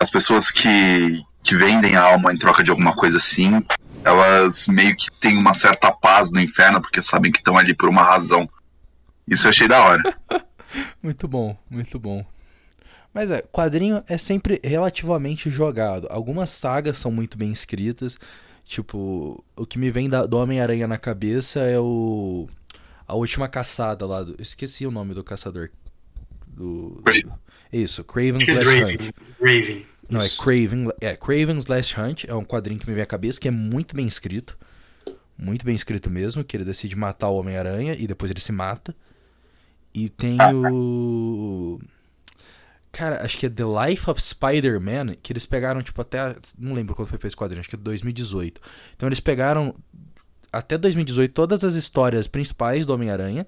as pessoas que, que vendem a alma em troca de alguma coisa assim, elas meio que têm uma certa paz no inferno, porque sabem que estão ali por uma razão. Isso eu achei da hora. *laughs* Muito bom, muito bom. Mas é, quadrinho é sempre relativamente jogado. Algumas sagas são muito bem escritas. Tipo, o que me vem da- do Homem-Aranha na cabeça é o. A última caçada lá. Do, eu esqueci o nome do caçador. Do. Craven. Isso, Craven's é Last Hunt. Draven. Não, é Isso. Craven, é Craven's Last Hunt, é um quadrinho que me vem à cabeça, que é muito bem escrito. Muito bem escrito mesmo, que ele decide matar o Homem-Aranha e depois ele se mata. E tem o. Cara, acho que é The Life of Spider-Man, que eles pegaram, tipo, até. Não lembro quando foi feito esse quadrinho, acho que é 2018. Então eles pegaram até 2018 todas as histórias principais do Homem-Aranha,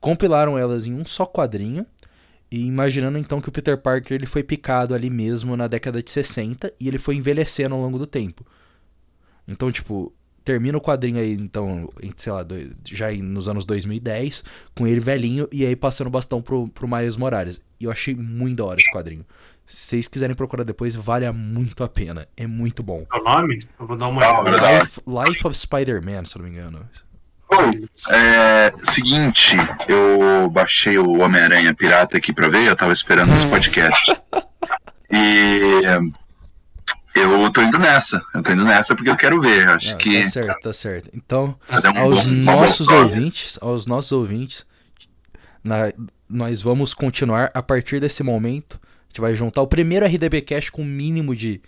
compilaram elas em um só quadrinho. E imaginando então que o Peter Parker ele foi picado ali mesmo na década de 60 e ele foi envelhecendo ao longo do tempo. Então, tipo, termina o quadrinho aí, então, sei lá, já nos anos 2010, com ele velhinho, e aí passando o bastão pro, pro Miles Morales. E eu achei muito da hora esse quadrinho. Se vocês quiserem procurar depois, vale muito a pena. É muito bom. É o nome? Eu vou dar uma olhada. Life, Life of Spider-Man, se eu não me engano. Oi, é, seguinte, eu baixei o Homem-Aranha Pirata aqui pra ver, eu tava esperando esse podcast. E eu tô indo nessa, eu tô indo nessa porque eu quero ver, acho Ah, que Tá certo, tá certo. Então, um aos bom- bom nossos próximo. ouvintes, aos nossos ouvintes, na- nós vamos continuar a partir desse momento. A gente vai juntar o primeiro RDB Cast com o mínimo de,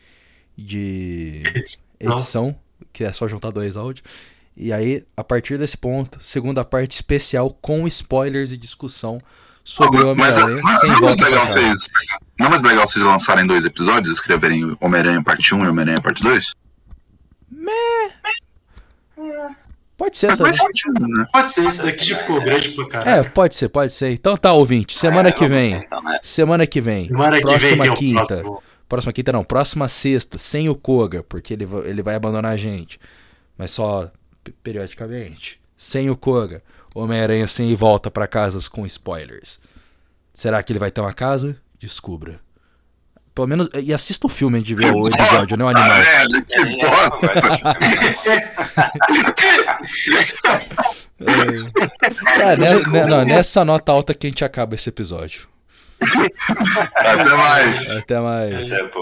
de edição, que é só juntar dois áudios. E aí, a partir desse ponto, segunda parte especial com spoilers e discussão sobre o Mas Homem-Aranha mas sem não é mais volta pra legal vocês. Não é mais legal vocês lançarem dois episódios, escreverem Homem-Aranha parte 1 e Homem-Aranha parte 2? Pode ser mais sentido, né? Pode ser, esse daqui já ficou grande pra É, caralho. pode ser, pode ser. Então tá, ouvinte. Semana É, que vem. então, né? Semana que vem. Semana que próxima vem tem o quinta. próximo. Próxima quinta não, próxima sexta, sem o Koga, porque ele, ele vai abandonar a gente. Mas só periodicamente. Sem o Koga. Homem-Aranha sem e volta pra casas com spoilers. Será que ele vai ter uma casa? Descubra. Pelo menos. E assista o filme de ver o episódio, né? O Ah, animal. velho, que bosta! É, É, né- né- não, nessa nota alta que a gente acaba esse episódio. Até mais! Até mais.